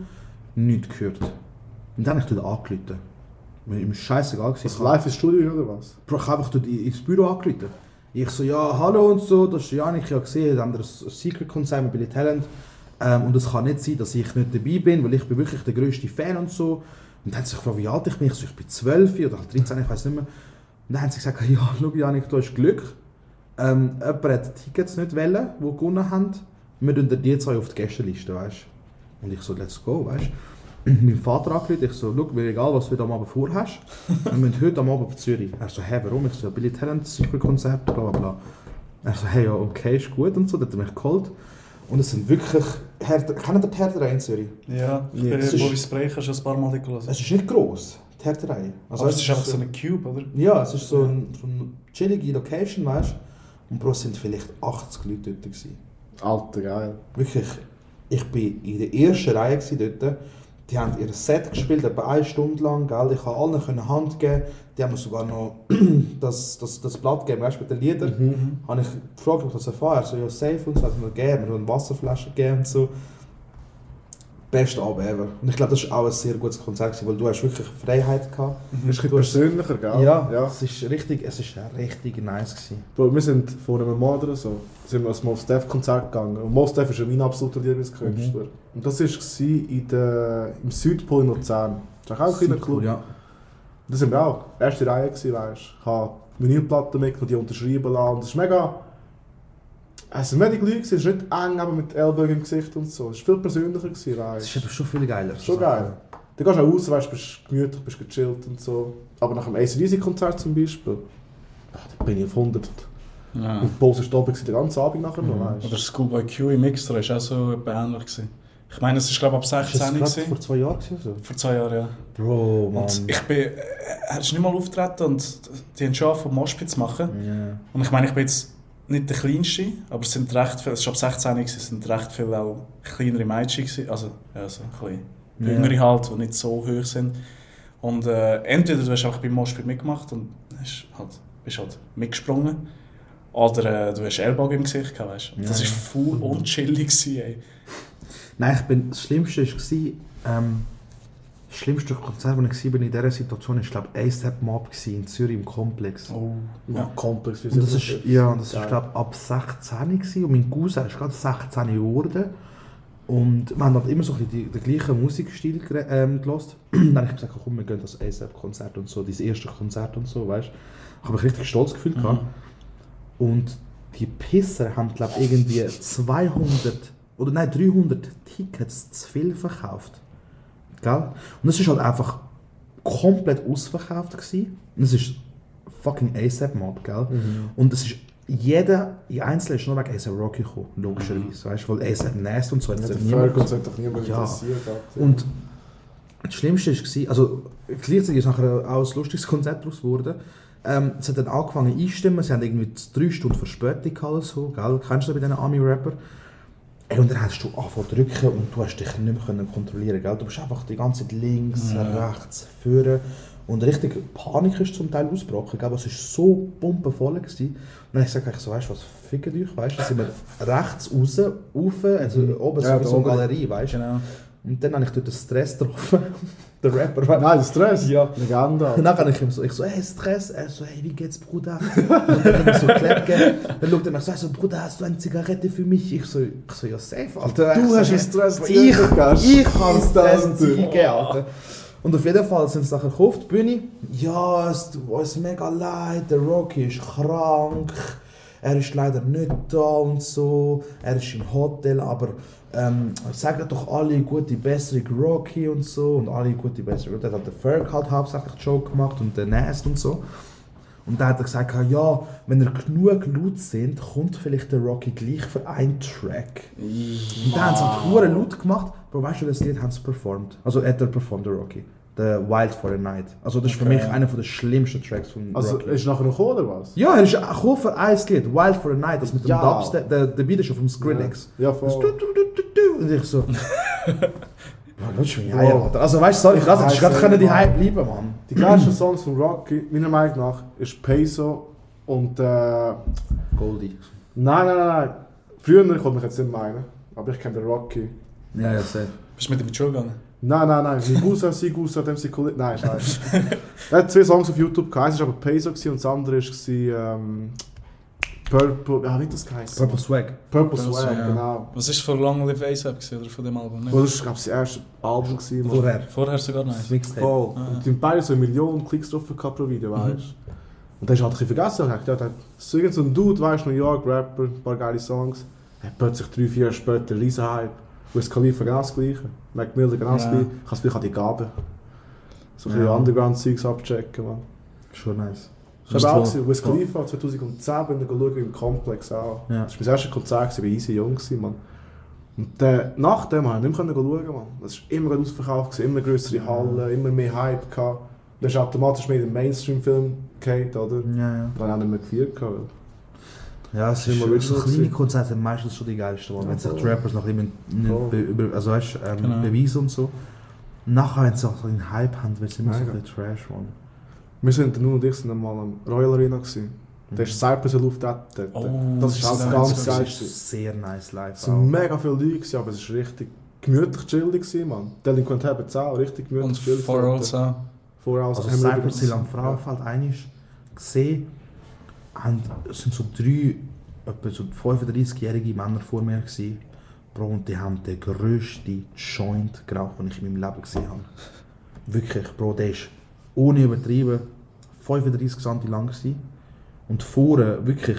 nichts gehört. Und dann habe ich dort angerufen. Mir ihm scheißegal gewesen. Das live ins Studio oder was? Bro, ich habe einfach ins Büro angerufen. Ich so, ja, hallo und so, das ist Janik, ich habe gesehen, da haben wir ein Secret-Konzert mit Billy Talent. Ähm, und es kann nicht sein, dass ich nicht dabei bin, weil ich bin wirklich der grösste Fan und so. Und dann haben sie sich gefragt, wie alt ich bin. Ich so, ich bin 12 oder halt 13, ich weiß nicht mehr. Und dann haben sie gesagt, ja, schau Janik, du hast Glück. Ähm, jemand hat Tickets nicht wollen, die gewonnen haben. Wir tun dir die zwei auf die Gästeliste, weißt du. Und ich so, let's go, weißt du. Mein Vater angerufen, ich so, schau, mir egal, was du heute am Abend vorhast. Wir müssen heute am Abend auf Zürich. Er so, hä, warum? Ich so, Billy Talent, Secret-Konzert, bla bla bla. Er so, hey, ja, okay, ist gut und so. Dann hat er mich geholt. Und es sind wirklich... Härter, kennt ihr die Härterei in Zürich? Ja, ich Ja, bin ist- Boris Brecher schon ein paar Mal gelassen. Es ist nicht gross, die Härterei. Also es ist einfach so eine Cube, oder? Ja, es ist so, ein, so eine chillige Location, weißt du. Und es sind vielleicht 80 Leute dort. Gewesen. Alter, geil. Wirklich, ich war in der ersten Reihe dort. Die haben ihr Set gespielt, etwa eine Stunde lang, gell? ich konnte allen können Hand geben, die haben mir sogar noch das, das, das Blatt gegeben, weißt du, mit den Liedern. Mhm. Habe ich gefragt, ob ich das erfahre. Er so, ja, safe und so, hat mir gegeben, mir eine Wasserflasche gegeben und so. Beste Abend ever. Und ich glaube, das war auch ein sehr gutes Konzert, gewesen, weil du hast wirklich Freiheit gehabt. Das ist ein bisschen Du hast- persönlicher, gell? Ja, ja. Es ist richtig, es ist richtig nice gewesen. Bro, wir sind vor einem Monat oder so sind wir ans Mos Def Konzert gegangen. Und Mos Def ist ja mein absoluter Lieblingskünstler. Und das war in der, im Südpol in Luzern. Das ist auch ein kleiner Club. Ja. Da sind wir auch. Erste Reihe gewesen, weißt du. Ich habe Vinylplatten mitgenommen, die unterschrieben lassen. Und es ist mega... Leute, gewesen, es ist nicht eng aber mit Ellbogen im Gesicht und so. Es war viel persönlicher, gewesen, Es ist du. eben schon viel geiler. Schon geil. Du gehst auch raus, weißt, bist gemütlich, bist gechillt und so. Aber nach dem ACDC-Konzert zum Beispiel, ach, da bin ich auf 100. Ja. Und die Pause war oben den ganzen Abend nachher noch, weißt Oder Schoolboy Q im Mixer war auch so ähnlich. Gewesen. Ich meine, es war glaube ich ab Ist das 16 gerade gewesen. vor zwei Jahren gewesen, oder so? Vor zwei Jahren, ja. Bro, Mann. Und ich bin, äh, er ist nicht mal auftreten und die haben schon vom Moshpit zu machen. Ja. Und ich meine, ich bin jetzt nicht der Kleinste, aber es sind recht viele, es war ab 16 gewesen, es sind recht viele auch kleinere Mädchen gewesen, also ja, so ein bisschen Ja. jüngere halt, die nicht so hoch sind. Und äh, entweder du hast einfach beim Moshpit mitgemacht und hast halt, bist halt mitgesprungen, oder äh, du hast Ellbogen im Gesicht gehabt, weißt du. Und Das Ja. war voll unchillig, gewesen, ey. Nein, ich bin, das Schlimmste war, ähm, das schlimmste Konzert, wo ich war in dieser Situation, war, glaube ich, ASAP Mob in Zürich im Komplex. Oh. Ja, komplex. wie Und das ist, ja, das ist, glaube ich, ab 16 gewesen, und mein Cousin ist gerade 16 geworden. Und wir haben halt immer so ein bisschen den gleichen Musikstil ähm, gehört. Dann habe ich gesagt, komm, wir gehen das ASAP-Konzert und so, dieses erste Konzert und so, weißt du. Ich habe mich richtig stolz gefühlt. gehabt. Und die Pisser haben, glaube ich, irgendwie 200 oder nein, 300 Tickets zu viel verkauft. Gell? Und es ist halt einfach komplett ausverkauft gewesen. Und es ist fucking ASAP Mob, gell? Und es ist jeder, in Einzelnen ist nur wegen ASAP Rocky gekommen, logischerweise, weißt du, weil ASAP Nast und so hat Ja, niemand Fergus hat doch niemand Ja. interessiert. Alter. und das Schlimmste war, also gleichzeitig ist nachher auch ein lustiges Konzert daraus geworden. Ähm, es hat dann angefangen einstimmen, sie haben irgendwie drei Stunden Verspätung oder so, gell? Kennst du das bei diesen Army-Rapper? Ey, und dann hast du angefangen zu drücken und du hast dich nicht mehr können kontrollieren gell? Du bist einfach die ganze Zeit links, rechts, vorne. Und richtig Panik ist zum Teil ausgebrochen, gell? Es war so pumpenvoll. Gewesen. Und dann habe ich gesagt, ich so, weißt du was, fickt euch, weißt du? Dann sind wir rechts raus, rauf, also oben Ja, so, eine. Galerie, weißt du? Genau. Und dann habe ich dort den Stress getroffen. der Rapper. Nein, Stress. Ja. Legende. Und dann habe ich ihm so, ich so, hey Stress, er so, hey, wie geht's, Bruder? Und dann hat er so gegeben. Dann schaut er mich so, so, Bruder, hast du eine Zigarette für mich? Ich so, ich so ja, safe, Alter. Du Ich hast einen Stress ich, ich, ich habe Stress gegeben, Alter. Und auf jeden Fall sind sie nachher auf die Bühne. Ja, es tut uns mega leid, der Rocky ist krank. Er ist leider nicht da und so. Er ist im Hotel, aber ähm, sagen doch alle gute Besserung Rocky und so. Und alle gute Besserung. Dann hat der Ferg halt hauptsächlich Joke gemacht und der Nast und so. Und dann hat er gesagt, ja, wenn er genug laut sind, kommt vielleicht der Rocky gleich für einen Track. Und dann haben sie hure laut gemacht, aber weißt du, das Lied haben sie performt. Also hat er performt, der Rocky. The Wild for a Night. Also das ist für Okay. mich einer der schlimmsten Tracks von Also, Rocky. ist nachher noch gekommen, oder was? ja, er ist gekommen für ein Lied, Wild for a Night, das mit dem Ja. Dubstep, der, der Beat ist auf dem Skrillex. Ja, Das voll. du, du, du, du, du. Und ich so... Eier, Alter. Also weißt du, sorry, ich lasse Ich ich gerade weiss können die nicht, Hype bleiben, Mann. Die geilsten Songs von Rocky, meiner Meinung nach, ist Peso und. Äh, Goldie. nein, nein, nein, nein. Früher, ich konnte mich jetzt nicht meinen, aber ich kenne den Rocky. Ja, ja, sehr. Bist du mit die Schule gegangen? Nein, nein, nein. Sein Cousin, dem sein Kollege. Nein, scheiße. er hat zwei Songs auf YouTube gehabt. Eins war aber Peso und das andere war. Ähm, Purple. Ja, wie hat das geheißen? Purple Swag. Purple Purple Swag, Swag, ja. genau. Was ist von Long Live ASAP oder von dem Album? Nicht? Oh, das war, glaube ich, das erste Album. Gewesen. Vorher. Vorher sogar Das nice. Mixtape. Voll. Ah. Und die haben beide so eine Million Klicks drauf gehabt pro Video, weißt du? Und dann ist halt ein bisschen vergessen. Und ich dachte, ja, so ein Dude, weißt du, New York, Rapper, ein paar geile Songs. Er hat plötzlich drei, vier Jahre später Lisa-Hype. Wiz Khalifa genau das gleiche. Mac Miller genau das gleiche. Ich habe vielleicht auch die Gabe. So ein bisschen Underground-Zeugs abchecken, man. Schon nice. Ich habe auch Das gesehen, Wiz Khalifa 2010 bin ich schauen im Komplex auch. Ja. Das war mein erstes Konzert, ich war easy jung, man. Und äh, nach dem konnte ich nicht mehr schauen, man. Es war immer ausverkauft, immer größere Hallen, immer mehr Hype. Gehabt. Dann ist automatisch mehr in den Mainstream-Film gehabt, oder? Ja, ja. Dann wir nicht mehr gefeiert. gehabt. Ja, es Das ist ist immer so kleine. Konzerte sind meistens schon die geilsten, Mann. wenn sich die. Rappers noch ein bisschen also weißt, ähm, Genau. beweisen und so. nachher, wenn sie auch so einen Hype haben, wird es immer so ein Mega. bisschen Trash, man. Wir sind, nur und ich sind einmal am Royal Arena gewesen. Da ist Cypress dort. dort. Oh, das ist das auch ist ganz geil. Das gewesen. ist sehr nice live. Es waren mega viele Leute, aber es war richtig gemütlich chillig. Man. Delinquent Habits auch, richtig gemütlich Und chillig. For also. Voraus. Also haben wir Cypress Hill am Frauenfeld einig gesehen, haben, es sind so drei, etwa so 35-jährige Männer vor mir gewesen. Bro, und die haben den grössten Joint geraucht, den ich in meinem Leben gesehen habe. Wirklich, Bro, der ist ohne übertrieben 35 cm lang gewesen. Und vorne wirklich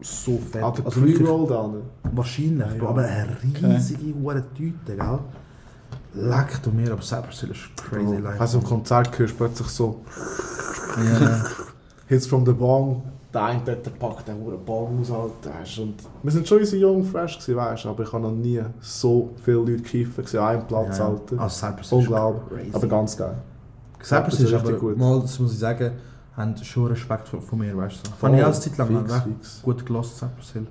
so fett. Ah, also Pre-Roll da. wahrscheinlich, Ja, Bro, aber eine riesige okay. Tüte, gell? Leck du mir, aber Hill ist crazy Bro. Hast du im Konzert hörst plötzlich so Ja. Hits from the Bong. Der eine dort der packt den hohen Bong aus, Alter. Und wir sind schon unsere jung fresh gewesen, weißt aber ich habe noch nie so viele Leute kiffen an einem Platz, Ja. Alter. Also Cypress Unglaublich. Aber ganz geil. Cypress Cypress ist ist aber, richtig gut. mal, das muss ich sagen, haben schon Respekt von, von mir, weißt du. Voll. Fand ich auch eine Zeit lang Fix, fix. gut gelost, Cypress Hill.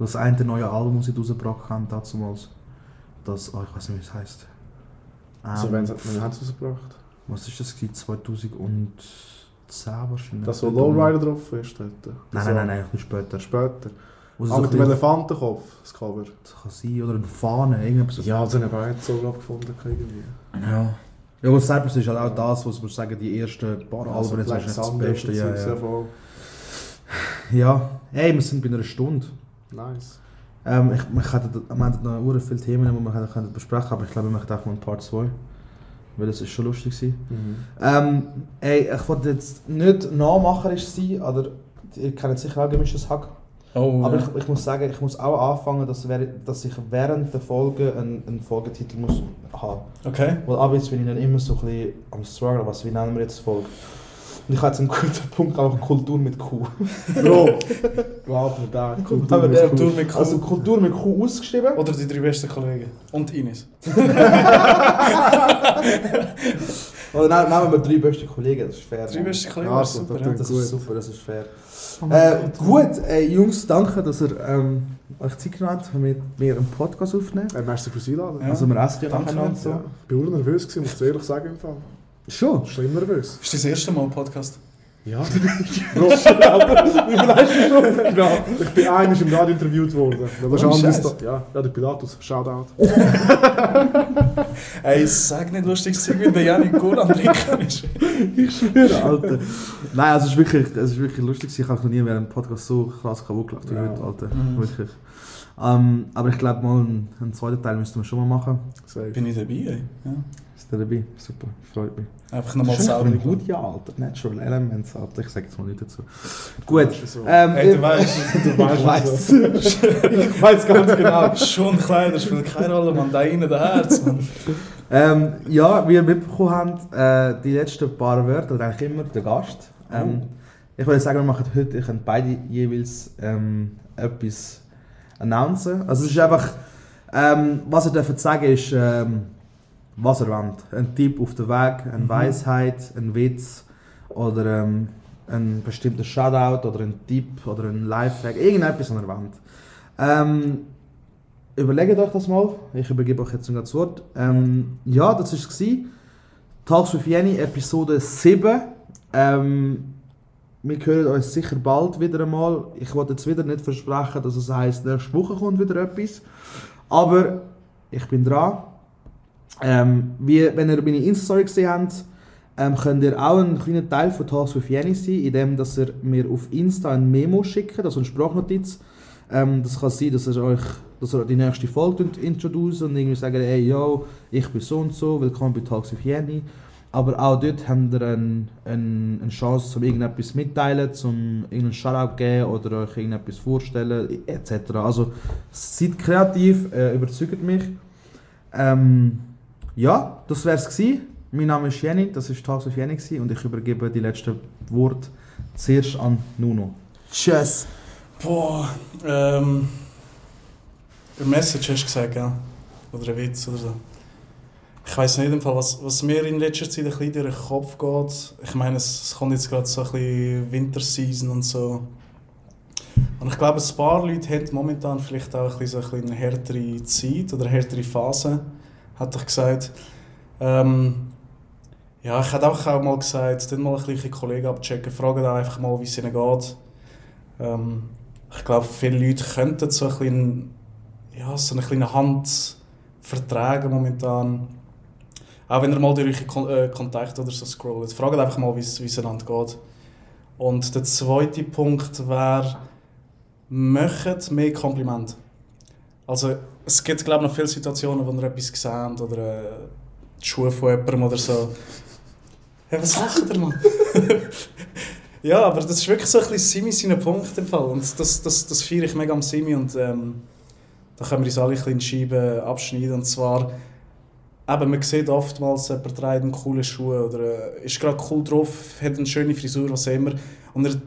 Das eine neue Album, das sie rausgebracht haben, damals, das, oh, ich weiß nicht, wie es heisst. Ähm, wenn wenn haben sie es rausgebracht? was ist das gewesen? 2010 wahrscheinlich. Das, wo Lowrider drauf ist, dort. Nein, nein, nein, nein, ein später. Später. Sie Ah, mit dem Elefantenkopf, das Cover. das kann sein, oder eine Fahne, irgendwas. Ja, das haben wir auch jetzt so glaub, gefunden. Irgendwie. Ja. Ja, aber Cypress ist halt auch das, was man sagen, die ersten paar Also Alben, ist nicht das Beste. Ja, ja. ja, hey, wir sind bei einer Stunde. Nice. Ähm, ich, wir, hätten, wir hätten noch viele Themen, die wir hätten können besprechen aber ich glaube, wir machen einfach mal ein Part 2. Weil das ist schon lustig gewesen. Mhm. Ähm, ey, ich wollte jetzt nicht nachmacherisch sein, oder ihr kennt sicher auch gemischtes Hack. Oh, Aber ja. ich, ich muss sagen, ich muss auch anfangen, dass, dass ich während der Folge einen, einen Folgetitel muss haben Okay. Weil ab jetzt bin ich dann immer so ein bisschen am struggle, was, wie nennen wir jetzt die Folge? Und ich habe jetzt einen guten Punkt, einfach Kultur mit Q. Bro, warte mir da. Kultur mit. Kultur mit Kuh. Also Kultur mit Q ausgeschrieben. Oder die drei besten Kollegen. Und Ines. Oder nein, nehmen wir drei beste Kollegen, das ist fair. Drei beste Kollegen, Ja, das ist so, super. das. Das Gut. ist super, das ist fair. Äh, gut, äh, Jungs, danke, dass ihr ähm, euch Zeit genommen habt, mit mir einen Podcast aufzunehmen. Hey, merci fürs Einladen. Ja. Also wir essen ja Danke. nacheinander so. Ja. Ich war auch nervös, gewesen, muss ich ehrlich sagen. Im Fall. Schon? Schlimm nervös. Ist das erste Mal ein Podcast? Ja. Bro, wie viel hast du schon? Genau. Ich bin einmal im Radio interviewt worden. Das ist Oh, anders. Da- Ja, ja, der Pilatus. Shoutout. Ey, sag nicht lustiges Zeug, wie der Janik Kohl am Trinken ist. Ich schwöre, Alter. Nein, also es ist wirklich, es ist wirklich lustig. Ich habe noch nie während einem Podcast so krass kaputt gelacht wie Ja. heute, Alter. Mhm. Wirklich. Ähm, aber ich glaube, mal einen, einen zweiten Teil müssten wir schon mal machen. Safe. Bin ich dabei, ey? Ja. Ist der dabei? Super, freut mich. Einfach nochmal sauber. ein gut Jahr, Alter. Natural Elements, Alter. Ich sage jetzt mal nicht dazu. Gut. Das so. Ähm, Ey, du weißt, Du weißt, weiss. ich weiß ganz genau. schon klein, das spielt keine Rolle, man. Da innen der Herz. Ähm, ja, wie ihr mitbekommen habt, äh, die letzten paar Wörter, oder eigentlich immer der Gast. Ähm, Ich würde sagen, wir machen heute, ich kann beide jeweils ähm, etwas announcen. Also es ist einfach, ähm, was ihr dürft sagen ist, ähm, was ihr wollt. Ein Tipp auf den Weg, eine Mhm. Weisheit, ein Witz oder ähm, ein bestimmter Shoutout oder ein Tipp oder ein Lifehack, irgendetwas, was ihr wollt. Ähm, überlegt euch das mal. Ich übergebe euch jetzt das Wort. Ähm, ja, das war es. Talks with Jenny, Episode 7. Ähm, wir hören uns sicher bald wieder einmal. Ich wollte jetzt wieder nicht versprechen, dass es heisst, nächste Woche kommt wieder etwas. Aber ich bin dran. Ähm, wie, wenn ihr meine Insta-Story gesehen habt, ähm, könnt ihr auch ein kleiner Teil von Talks with Jenny sein, indem dass ihr mir auf Insta ein Memo schickt, also eine Sprachnotiz. Ähm, das kann sein, dass ihr euch dass ihr die nächste Folge introduziert und irgendwie sagen, hey, yo, ich bin so und so, willkommen bei Talks with Jenny. Aber auch dort habt ihr eine, eine, eine Chance, um irgendetwas mitteilen, zum irgendeinen Shoutout geben oder euch irgendetwas vorstellen, etc. Also seid kreativ, äh, überzeugt mich. Ähm, ja, das wäre es gewesen. Mein Name ist Jenny, das ist Talks with Jenny und ich übergebe die letzten Worte zuerst an Nuno. Tschüss! Boah, ähm. Ein Message hast du gesagt, ja? Oder ein Witz oder so. Ich weiß nicht Fall, was, was mir in letzter Zeit ein bisschen durch den Kopf geht. Ich meine, es, es kommt jetzt gerade so ein bisschen Winterseason und so. Und ich glaube, ein paar Leute haben momentan vielleicht auch ein bisschen, so ein bisschen eine härtere Zeit oder eine härtere Phase, hat ich gesagt. Ähm, ja, ich hätte auch, mal gesagt, dann mal ein bisschen Kollegen abchecken, fragen dann einfach mal, wie es ihnen geht. Ähm, ich glaube, viele Leute könnten so, ein bisschen, ja, so eine kleine Hand vertragen momentan. Auch wenn ihr mal durch eure Kon äh, Kontakte oder so scrollt. Fragt einfach mal, wie es einander geht. Und der zweite Punkt wäre, macht mehr Kompliment. Also, es gibt, glaube noch viele Situationen, wo ihr etwas seht oder äh, die Schuhe von jemandem oder so. Hey, was lacht ihr, Mann? ja, aber das ist wirklich so ein bisschen Simi seinen Punkt im Fall. Und das, das, das feiere ich mega am Simi und ähm, da können wir uns alle ein bisschen in Scheiben abschneiden. Und zwar, eben, man sieht oftmals, jemand trägt einen coolen Schuh oder äh, ist gerade cool drauf, hat eine schöne Frisur, was immer. Und ihr,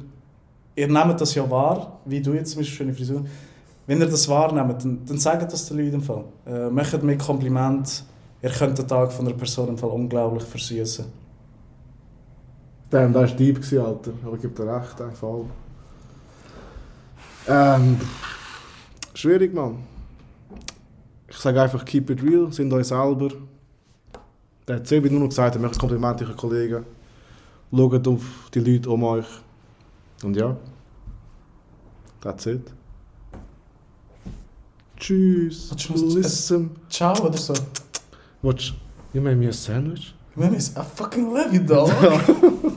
ihr nehmt das ja wahr, wie du jetzt zum Beispiel, schöne Frisur. Wenn ihr das wahrnehmt, dann, dann sagt das den Leuten im Fall. Äh, macht mir Kompliment. Ihr könnt den Tag von einer Person im Fall unglaublich versüßen. Damn, das war deep, Alter. Aber ich gebe dir recht, einfach. Ähm, schwierig, Mann. Ich sage einfach, keep it real, sind euch selber. Der hat Sebi nur noch gesagt, möchte Komplimente euren Kollegen. Schaut auf die Leute um euch. Und ja, that's it. Tschüss. Willst du noch- Listen. Ciao oder so. Watch, you made me a sandwich? Man, I fucking love you, dog.